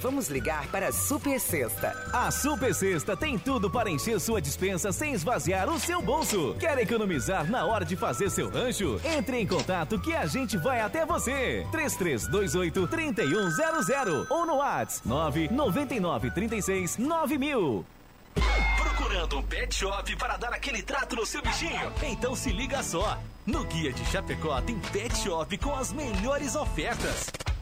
Vamos ligar para a Super Sexta. A Super Sexta tem tudo para encher sua dispensa sem esvaziar o seu bolso. Quer economizar na hora de fazer seu rancho? Entre em contato que a gente vai até você. 3328 3100 ou no WhatsApp 999 36 9000. Procurando um pet shop para dar aquele trato no seu bichinho? Então se liga só. No Guia de Chapecó tem pet shop com as melhores ofertas.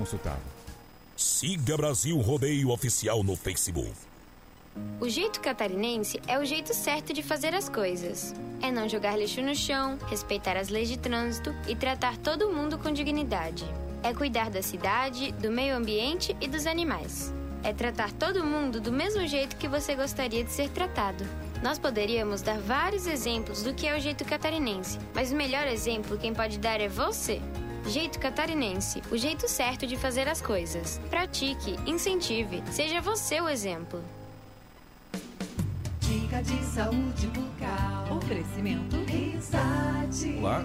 consultado. Siga Brasil Rodeio Oficial no Facebook. O jeito catarinense é o jeito certo de fazer as coisas. É não jogar lixo no chão, respeitar as leis de trânsito e tratar todo mundo com dignidade. É cuidar da cidade, do meio ambiente e dos animais. É tratar todo mundo do mesmo jeito que você gostaria de ser tratado. Nós poderíamos dar vários exemplos do que é o jeito catarinense, mas o melhor exemplo quem pode dar é você. Jeito catarinense, o jeito certo de fazer as coisas. Pratique, incentive, seja você o exemplo. Dica de saúde bucal. Oferecimento Risate. Olá,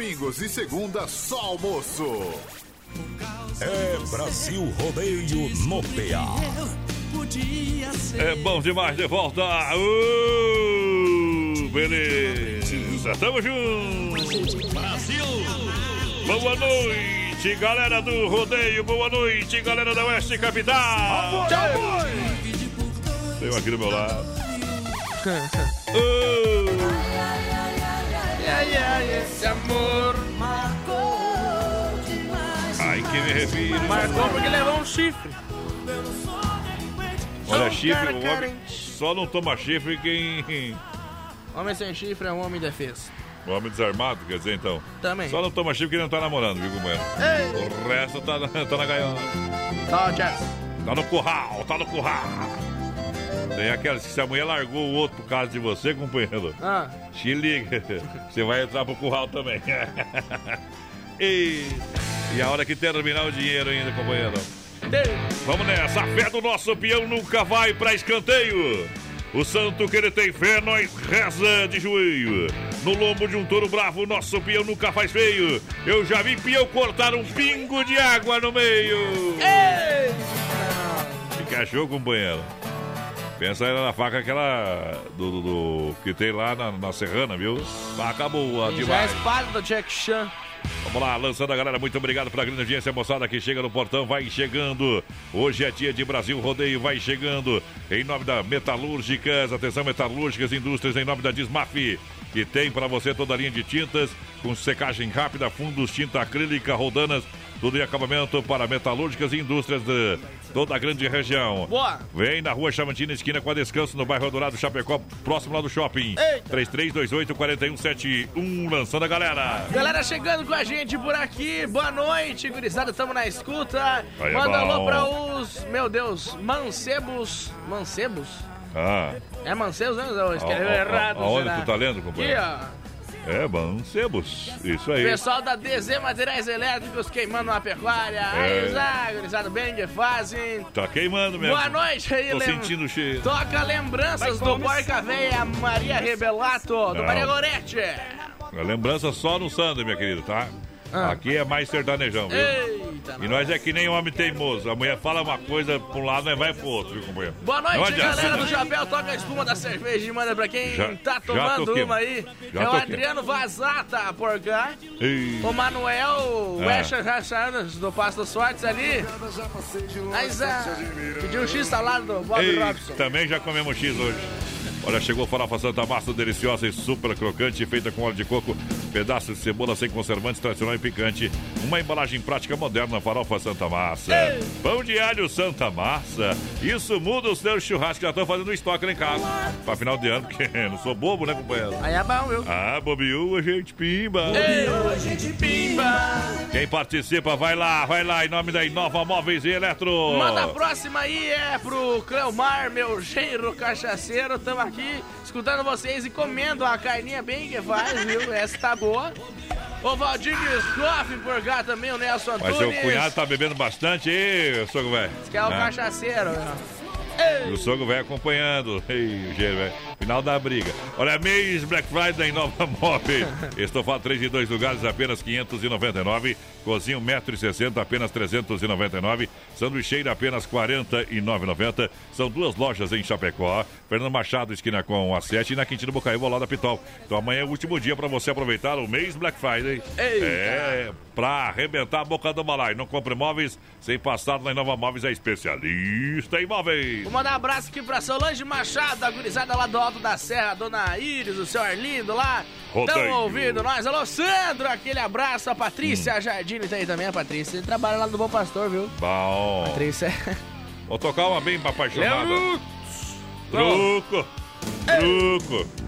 Domingos e segunda só almoço. É Brasil Rodeio no PA. É bom demais de volta. Uh, beleza, tamo junto. Brasil. Boa noite, galera do rodeio. Boa noite, galera da Oeste Capital. Tem um aqui do meu lado. Uh. Ai, ai, esse amor que me refiro. marcou porque levou um chifre. Olha, chifre, o homem só não toma chifre quem. Homem sem chifre é um homem defeso. O homem desarmado, quer dizer, então. Também. Só não toma chifre quem não tá namorando, viu, companheiro? Ei. O resto tá, na- tá na gaiola. Tá, Jess. Tá no curral, tá no curral. Tem aquelas que se a mulher largou o outro por causa de você, companheiro, Ah. te liga. Você vai entrar pro curral também. e, e a hora que terminar o dinheiro ainda, companheiro. Vamos nessa, a fé do nosso peão nunca vai pra escanteio. O santo que ele tem fé, nós reza de joelho. No lombo de um touro bravo, nosso peão nunca faz feio. Eu já vi peão cortar um pingo de água no meio. O que achou, companheiro? Pensa aí na faca aquela do, do- do- que tem lá na, na Serrana, viu? Faca boa E já é a demais. espada do Jack Chan. Vamos lá, lançando a galera, muito obrigado pela grande audiência, moçada que chega no portão, vai chegando. Hoje é dia de Brasil Rodeio, vai chegando. Em nome da Metalúrgicas, atenção Metalúrgicas Indústrias, em nome da Dismaf, que tem para você toda a linha de tintas, com secagem rápida, fundos, tinta acrílica, rodanas, tudo em acabamento para metalúrgicas e indústrias de toda a grande região. Boa! Vem na rua Chamantina, esquina com a Descanso, no bairro Dourado, Chapecó, próximo lá do shopping. Eita! 3328-4171, lançando a galera. Galera chegando com a gente por aqui, boa noite, gurizada, tamo na escuta. Aí é Manda alô pra os, meu Deus, mancebos. Mancebos? Ah. É mancebos, né? Eu escrevi A- a- errado. Aonde será? tu tá lendo, Aqui, companheiro? ó. É, Mancebos. Isso aí. Pessoal da DZ Materiais Elétricos queimando uma pecuária. É. Aí, Zá, gurizada, bem que fazem. Tá queimando mesmo. Boa noite aí, Tô lem- sentindo o cheiro. Toca lembranças do Porca Véia Maria Rebelato, do Não. Maria Gorete. A lembrança só no Sander, minha querida, tá? Ah. Aqui é mais sertanejão, viu? Eita. E nós é que nem homem teimoso. A mulher fala uma coisa pra um lado, nós vai pro outro, viu, companheiro? Boa noite, galera do Chapéu. Toca a espuma da cerveja e manda pra quem Já- tá tomando toquei. uma aí. É o. Adriano Vazata por cá. Ei. O Manuel É. Wecha Rachanas do Pasto Sortes ali. Mas ah, pediu um X salado do Bob Ei, Robson. também já comemos X hoje. Olha, chegou farofa Santa Massa, deliciosa e super crocante, feita com óleo de coco, pedaços de cebola sem conservantes, tradicional e picante. Uma embalagem prática moderna, farofa Santa Massa. Pão de alho Santa Massa. Isso muda o seu churrasco. Já estou fazendo estoque lá em casa. Pra final de ano, porque não sou bobo, né, companheiro? Aí é bom, viu? Ah, bobiu, a gente pimba. Ei, a gente pimba. Quem participa, vai lá, vai lá, em nome da Inova Móveis e Eletro. Manda a próxima aí é pro Cleomar, meu genro cachaceiro. Tamo aqui escutando vocês e comendo a carninha bem que faz, viu? Essa tá boa. O Valdir Scoff por cá também, o Nelson Mas Antunes. seu cunhado tá bebendo bastante aí, sogro velho. Que é o Ah. cachaceiro. né? E o sogro vai acompanhando. Ei, o gênio, velho. Final da briga. Olha, mês Black Friday em Nova Móveis. Estofado 3 em 2 lugares, apenas 599. Cozinho 1,60m, apenas 399. Sanduicheira, apenas 49,90. São duas lojas em Chapecó. Fernando Machado, esquina com a 7 e na Quintino Bocaiúva, lá da Pitol. Então amanhã é o último dia para você aproveitar o mês Black Friday. Eita. É, pra arrebentar a boca do balai. Não compre móveis sem passar na Nova Móveis, é especialista em móveis. Vou mandar um abraço aqui pra Solange Machado, a gurizada lá do Alto da Serra, Dona Iris, o seu Arlindo lá. Estão ouvindo nós. Alô, Sandro, aquele abraço. A Patrícia Hum. Jardine tá aí também, a Patrícia. Ele trabalha lá no Bom Pastor, viu? Bom. Patrícia. Vou tocar uma bem apaixonada. Leandro. Truco. Truco.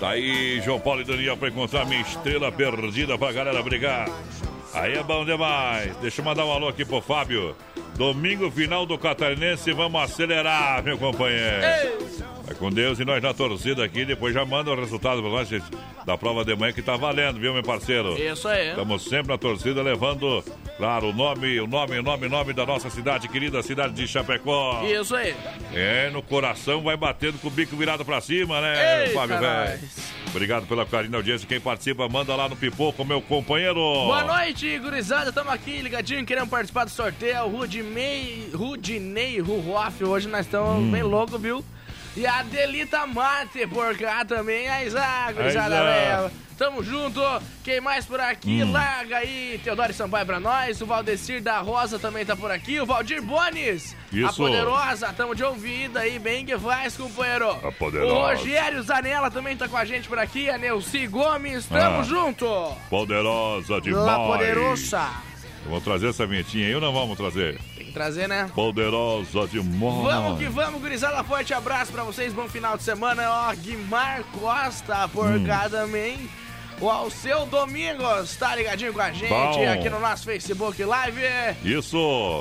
Tá aí, João Paulo e Daniel, pra encontrar minha estrela perdida pra galera brigar. Aí é bom demais. Deixa eu mandar um alô aqui pro Fábio. Domingo final do Catarinense, vamos acelerar, meu companheiro. Vai com Deus e nós na torcida aqui, depois já manda o resultado pra nós da prova de manhã que tá valendo, viu, meu parceiro? Isso aí. Estamos sempre na torcida levando, claro, o nome, o nome, o nome, o nome da nossa cidade, querida cidade de Chapecó. Isso aí. É, no coração vai batendo com o bico virado pra cima, né, Eita, Fábio velho? Obrigado pela carinho da audiência. Quem participa, manda lá no Pipoco, meu companheiro. Boa noite, gurizada. Estamos aqui ligadinho, querendo participar do sorteio. Rudinei, Rudinei Ruhoff. Hoje nós estamos Hum. bem loucos, viu? E a Delita Mate por cá também. Aí, Zá, gurizada, Zá. velho. Tamo junto. Quem mais por aqui? Hum. Larga aí, Teodoro Sampaio pra nós. O Valdecir da Rosa também tá por aqui. O Valdir Bones. A Isso. Poderosa, tamo de ouvida aí. Bem que faz, companheiro. A Poderosa. O Rogério Zanella também tá com a gente por aqui. A Neuci Gomes. Tamo Ah. junto. Poderosa demais. La Poderosa. Vamos trazer essa vinhetinha aí ou não vamos trazer? Trazer, né? Poderosa demais. Vamos que vamos, gurizada. Forte abraço pra vocês. Bom final de semana. Ó, Guimar Costa por Hum. também. O Alceu Domingos tá ligadinho com a gente Bom. aqui no nosso Facebook Live. Isso.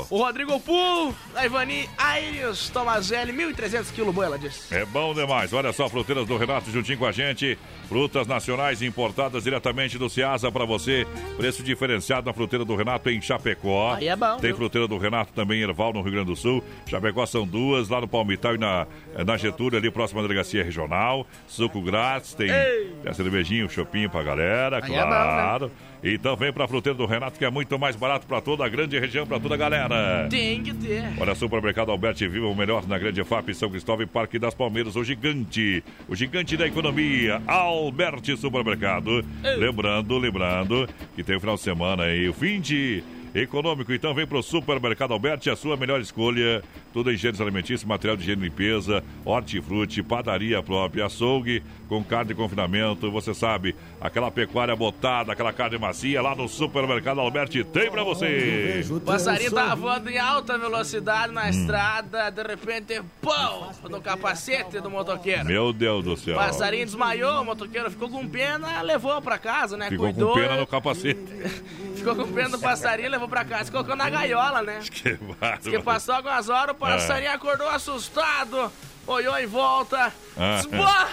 O Rodrigo Pool, a Ivani Aires Tomazelli, 1.300 quilos, boa, ela disse. É bom demais. Olha só, fruteiras do Renato juntinho com a gente. Frutas nacionais importadas diretamente do Ceasa para você. Preço diferenciado na fruteira do Renato em Chapecó. Aí é bom, Tem viu? fruteira do Renato também em Erval, no Rio Grande do Sul. Chapecó são duas, lá no Palmital e na, na Getúlio, ali próxima à delegacia regional. Suco grátis, tem, Ei. tem a cervejinha, o chopinho pra galera, Aí é bom, né? claro. Então vem pra fruteira do Renato, que é muito mais barato pra toda a grande região, pra toda a galera. Tem que ter. Olha, Supermercado Alberti Viva, o melhor na Grande FAP, São Cristóvão e Parque das Palmeiras, o gigante, o gigante da economia, Alberti Supermercado. Lembrando, lembrando que tem o final de semana aí, o fim de econômico. Então vem pro Supermercado Alberti, a sua melhor escolha. Tudo em higiene alimentícia, material de higiene e limpeza, hortifruti, padaria própria, açougue com carne de confinamento. Você sabe, aquela pecuária botada, aquela carne macia lá no Supermercado Alberti tem pra você. O passarinho tava voando em alta velocidade Hum. na estrada, de repente, pão, no capacete do motoqueiro. Meu Deus do céu. O passarinho desmaiou, o motoqueiro ficou com pena, levou pra casa, né? Ficou Cuidou. com pena no capacete. Ficou com pena do passarinho, levou pra casa, colocou na gaiola, né? Que passou algumas horas, o passarinho acordou assustado, olhou em volta, Ah. disse, "Bah,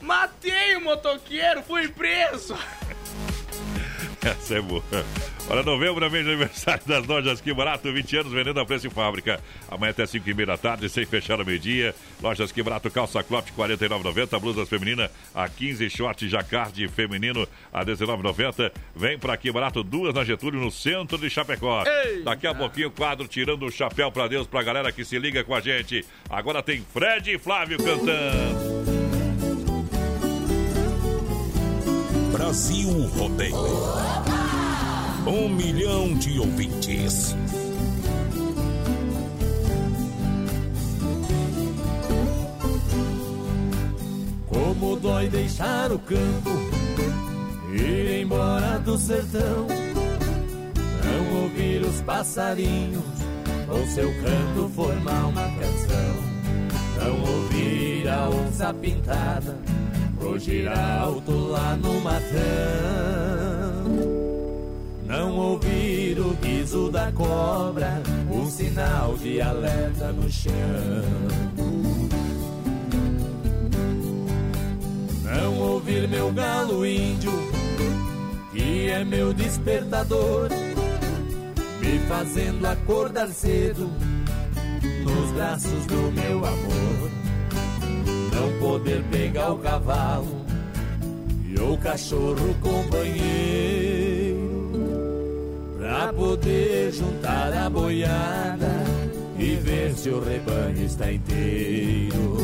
matei o motoqueiro, fui preso. Essa é boa. Olha, novembro é mês de aniversário das lojas Que Barato, 20 anos vendendo a preço em fábrica. Amanhã até 5 e meia da tarde, sem fechar ao meio-dia. Lojas Que Barato, calça R$ 49,90. Blusas feminina a 15, short jacquard feminino a R$ 19,90. Vem pra Que Barato, duas na Getúlio, no centro de Chapecó. Ei! Daqui a pouquinho, o quadro tirando o chapéu pra Deus, pra galera que se liga com a gente. Agora tem Fred e Flávio cantando. Brasil Rodeio. Um milhão de ouvintes. Como dói deixar o campo, ir embora do sertão, não ouvir os passarinhos, ou seu canto formar uma canção, não ouvir a onça pintada, rugir alto lá no matão, não ouvir o guizo da cobra, um sinal de alerta no chão. Não ouvir meu galo índio, que é meu despertador, me fazendo acordar cedo nos braços do meu amor. Não poder pegar o cavalo e o cachorro companheiro, pra poder juntar a boiada e ver se o rebanho está inteiro.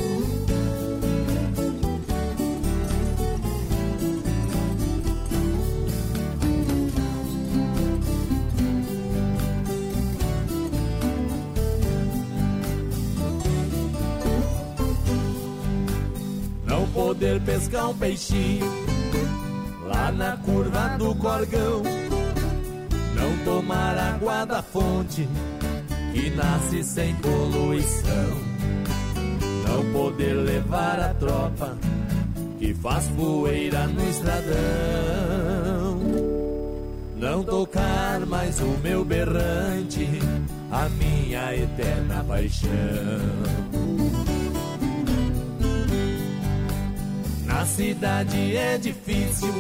poder poder pescar um peixinho lá na curva do corgão. Tomar água da fonte que nasce sem poluição. Não poder levar a tropa que faz poeira no estradão. Não tocar mais o meu berrante, a minha eterna paixão. Na cidade é difícil,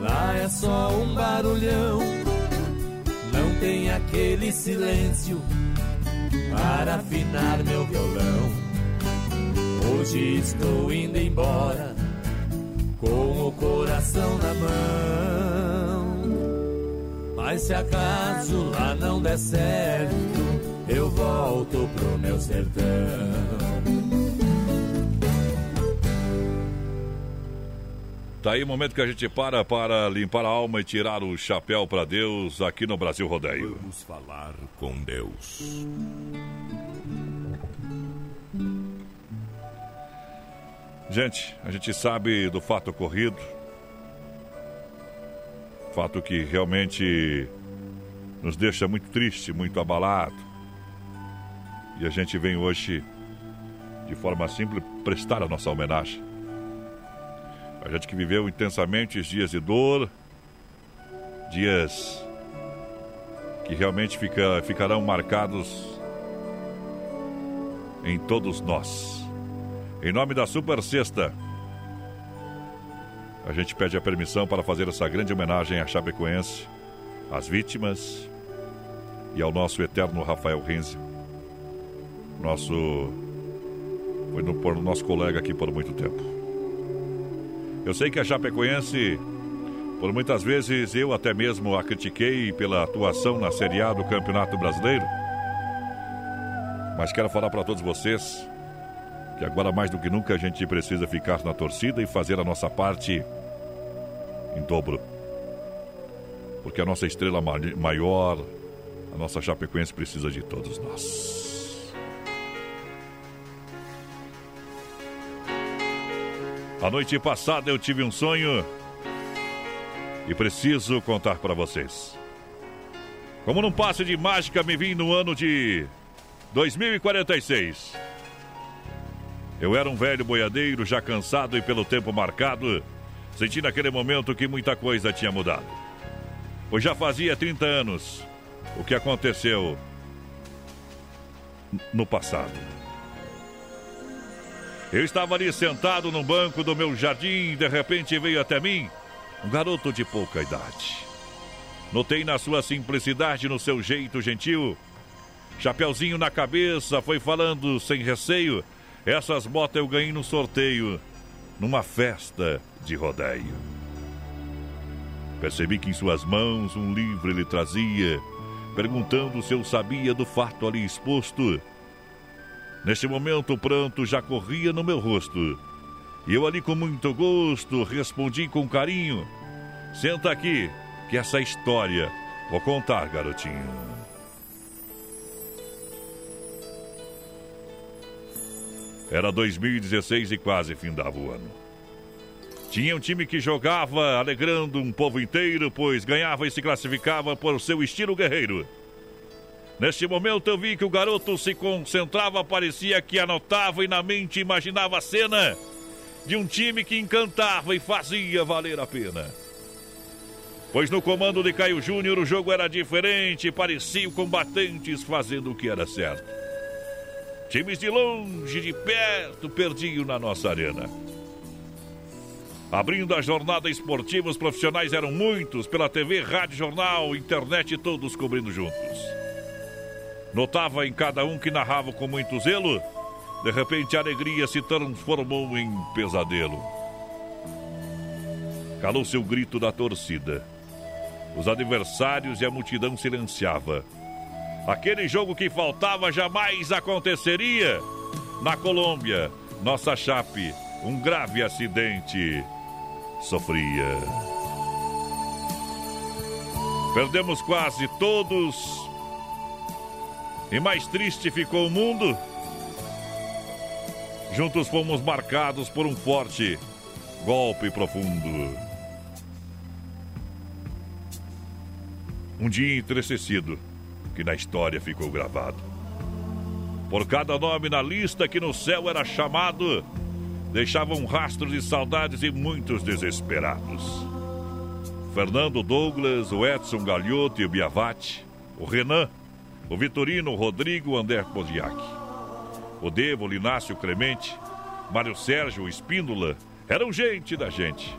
lá é só um barulhão. Tem aquele silêncio para afinar meu violão. Hoje estou indo embora com o coração na mão. Mas se acaso lá não der certo, eu volto pro meu sertão. Tá aí o momento que a gente para para limpar a alma e tirar o chapéu para Deus aqui no Brasil Rodeio. Vamos falar com Deus. Gente, a gente sabe do fato ocorrido. Fato que realmente nos deixa muito triste, muito abalado. E a gente vem hoje, de forma simples, prestar a nossa homenagem. A gente que viveu intensamente os dias de dor, dias que realmente fica, ficarão marcados em todos nós. Em nome da Super Sexta, a gente pede a permissão para fazer essa grande homenagem à Chapecoense, às vítimas e ao nosso eterno Rafael Renzi. Nosso. Foi no, nosso colega aqui por muito tempo. Eu sei que a Chapecoense, por muitas vezes eu até mesmo a critiquei pela atuação na Série A do Campeonato Brasileiro. Mas quero falar para todos vocês que agora mais do que nunca a gente precisa ficar na torcida e fazer a nossa parte em dobro. Porque a nossa estrela maior, a nossa Chapecoense precisa de todos nós. A noite passada eu tive um sonho e preciso contar para vocês. Como num passe de mágica me vim no ano de 2046. Eu era um velho boiadeiro, já cansado e pelo tempo marcado, senti naquele momento que muita coisa tinha mudado. Pois já fazia 30 anos o que aconteceu no passado. Eu estava ali sentado no banco do meu jardim e de repente veio até mim um garoto de pouca idade. Notei na sua simplicidade, no seu jeito gentil, chapeuzinho na cabeça, foi falando sem receio essas botas eu ganhei no sorteio, numa festa de rodeio. Percebi que em suas mãos um livro ele trazia, perguntando se eu sabia do fato ali exposto. Neste momento o pranto já corria no meu rosto. E eu ali com muito gosto respondi com carinho: Senta aqui, que essa história vou contar, garotinho. Era 2016 e quase findava o ano. Tinha um time que jogava alegrando um povo inteiro, pois ganhava e se classificava por seu estilo guerreiro. Neste momento eu vi que o garoto se concentrava, parecia que anotava e na mente imaginava a cena de um time que encantava e fazia valer a pena. Pois no comando de Caio Júnior o jogo era diferente, pareciam combatentes fazendo o que era certo. Times de longe, de perto, perdiam na nossa arena. Abrindo a jornada esportiva, os profissionais eram muitos, pela TV, rádio, jornal, internet, todos cobrindo juntos. Notava em cada um que narrava com muito zelo, de repente a alegria se transformou em pesadelo. Calou-se o grito da torcida. Os adversários e a multidão silenciava. Aquele jogo que faltava jamais aconteceria. Na Colômbia, nossa Chape, um grave acidente sofria. Perdemos quase todos. E mais triste ficou o mundo. Juntos fomos marcados por um forte golpe profundo. Um dia entristecido que na história ficou gravado. Por cada nome na lista que no céu era chamado, deixava um rastro de saudades e muitos desesperados. Fernando Douglas, o Edson Galhoto e o Biavati, o Renan, o Vitorino, o Rodrigo, o André Podiak, o Devo, o Linácio Clemente, Mário Sérgio, o Espíndola, eram gente da gente.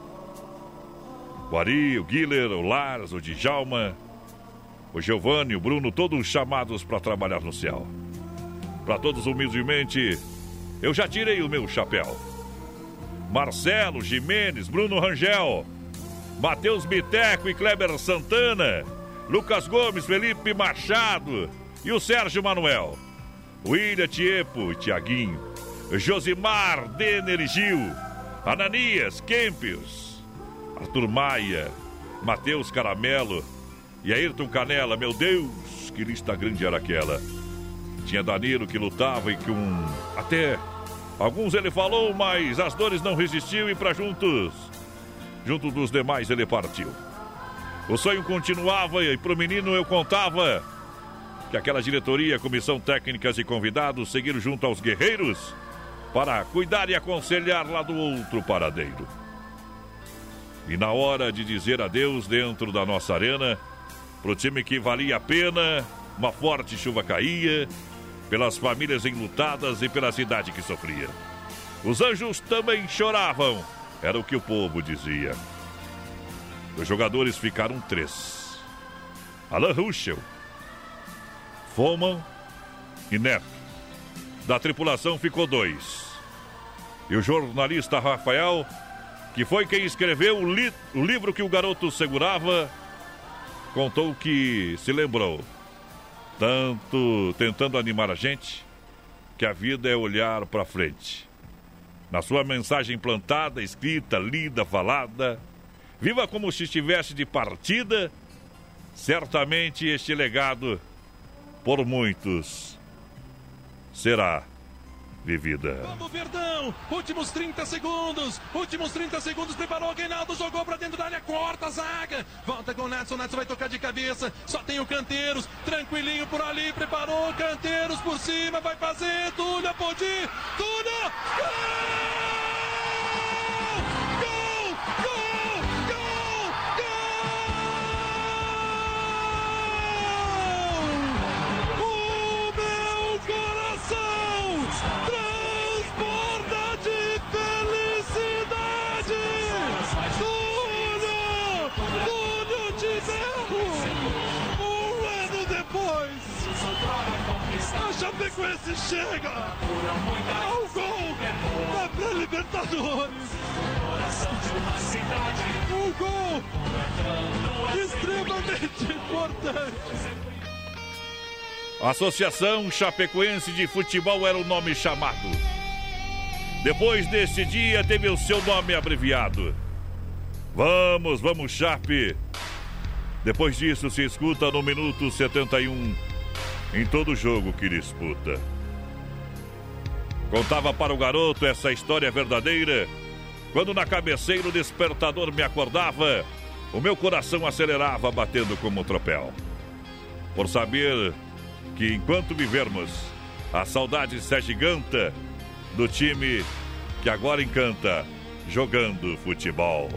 O Ari, o Guiller, o Lars, o Djalma, o Giovanni, o Bruno, todos chamados para trabalhar no céu. Para todos humildemente, eu já tirei o meu chapéu. Marcelo, Jimenez, Bruno Rangel, Matheus Biteco e Kleber Santana, Lucas Gomes, Felipe Machado e o Sérgio Manuel. William Tiepo Tiaguinho, Josimar, Denner e Gil, Ananias, Kempius, Arthur Maia, Matheus Caramelo e Ayrton Canela. Meu Deus, que lista grande era aquela. Tinha Danilo que lutava e que um. Até alguns ele falou, mas as dores não resistiu e para juntos. Junto dos demais ele partiu. O sonho continuava e pro menino eu contava que aquela diretoria, comissão técnicas e convidados seguiram junto aos guerreiros para cuidar e aconselhar lá do outro paradeiro. E na hora de dizer adeus dentro da nossa arena, pro time que valia a pena, uma forte chuva caía, pelas famílias enlutadas e pela cidade que sofria. Os anjos também choravam, era o que o povo dizia. Os jogadores ficaram três: Alan Ruschel, Foman e Neto. Da tripulação ficou dois. E o jornalista Rafael, que foi quem escreveu o, li o livro que o garoto segurava, contou que se lembrou, tanto tentando animar a gente, que a vida é olhar para frente. Na sua mensagem plantada, escrita, lida, falada, viva como se estivesse de partida, certamente este legado, por muitos, será vivida. Vamos, Verdão! Últimos 30 segundos! Últimos 30 segundos, preparou o Reinaldo, jogou pra dentro da área, corta a zaga! Volta com o Natson, Natson vai tocar de cabeça, só tem o Canteiros, tranquilinho por ali, preparou, Canteiros por cima, vai fazer, Túlio, Apodi, Túlio! Gol! Chapecoense chega ao gol da pré-Libertadores. Um gol extremamente importante. Associação Chapecoense de Futebol era o nome chamado. Depois desse dia, teve o seu nome abreviado. Vamos, vamos, Chape. Depois disso, se escuta no minuto 71 em todo jogo que disputa. Contava para o garoto essa história verdadeira. Quando na cabeceira o despertador me acordava, o meu coração acelerava batendo como um tropel. Por saber que enquanto vivermos, a saudade se agiganta do time que agora encanta jogando futebol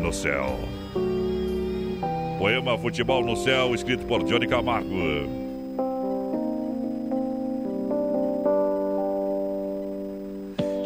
no céu. Poema Futebol no Céu, escrito por Johnny Camargo.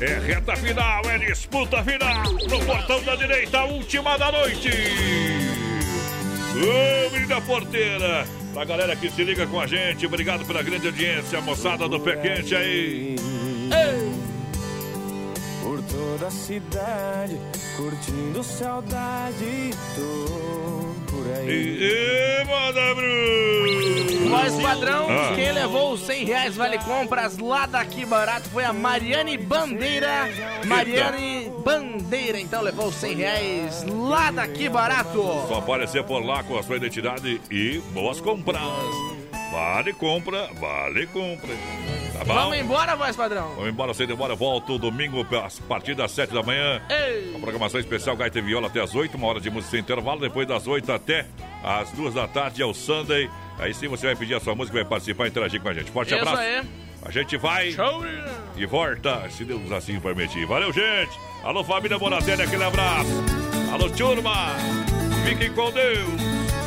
É reta final, é disputa final. No portão da direita, a última da noite. Ô, menina porteira. Pra galera que se liga com a gente, obrigado pela grande audiência, moçada do Pé Quente aí. Por toda a cidade, curtindo saudade, tô por aí. E, e manda, Bruno. Voz padrão, Ah. quem levou os 100 reais vale compras lá daqui barato foi a Mariane Bandeira. Mariane Bandeira, então levou os 100 reais lá daqui barato. Só aparecer por lá com a sua identidade e boas compras. Vale compra, vale compra. Tá? Vamos embora, voz padrão. Vamos embora sem demora. Volto domingo a partir das 7 da manhã. Ei. A programação especial Gaita e Viola até as 8, uma hora de música sem intervalo. Depois das 8 até as 2 da tarde é o Sunday. Aí sim você vai pedir a sua música, vai participar e interagir com a gente. Forte Isso abraço. aí. A gente vai Show. e volta, se Deus assim permitir. Valeu, gente. Alô, família Bonatelli, aquele abraço. Alô, turma. Fiquem com Deus.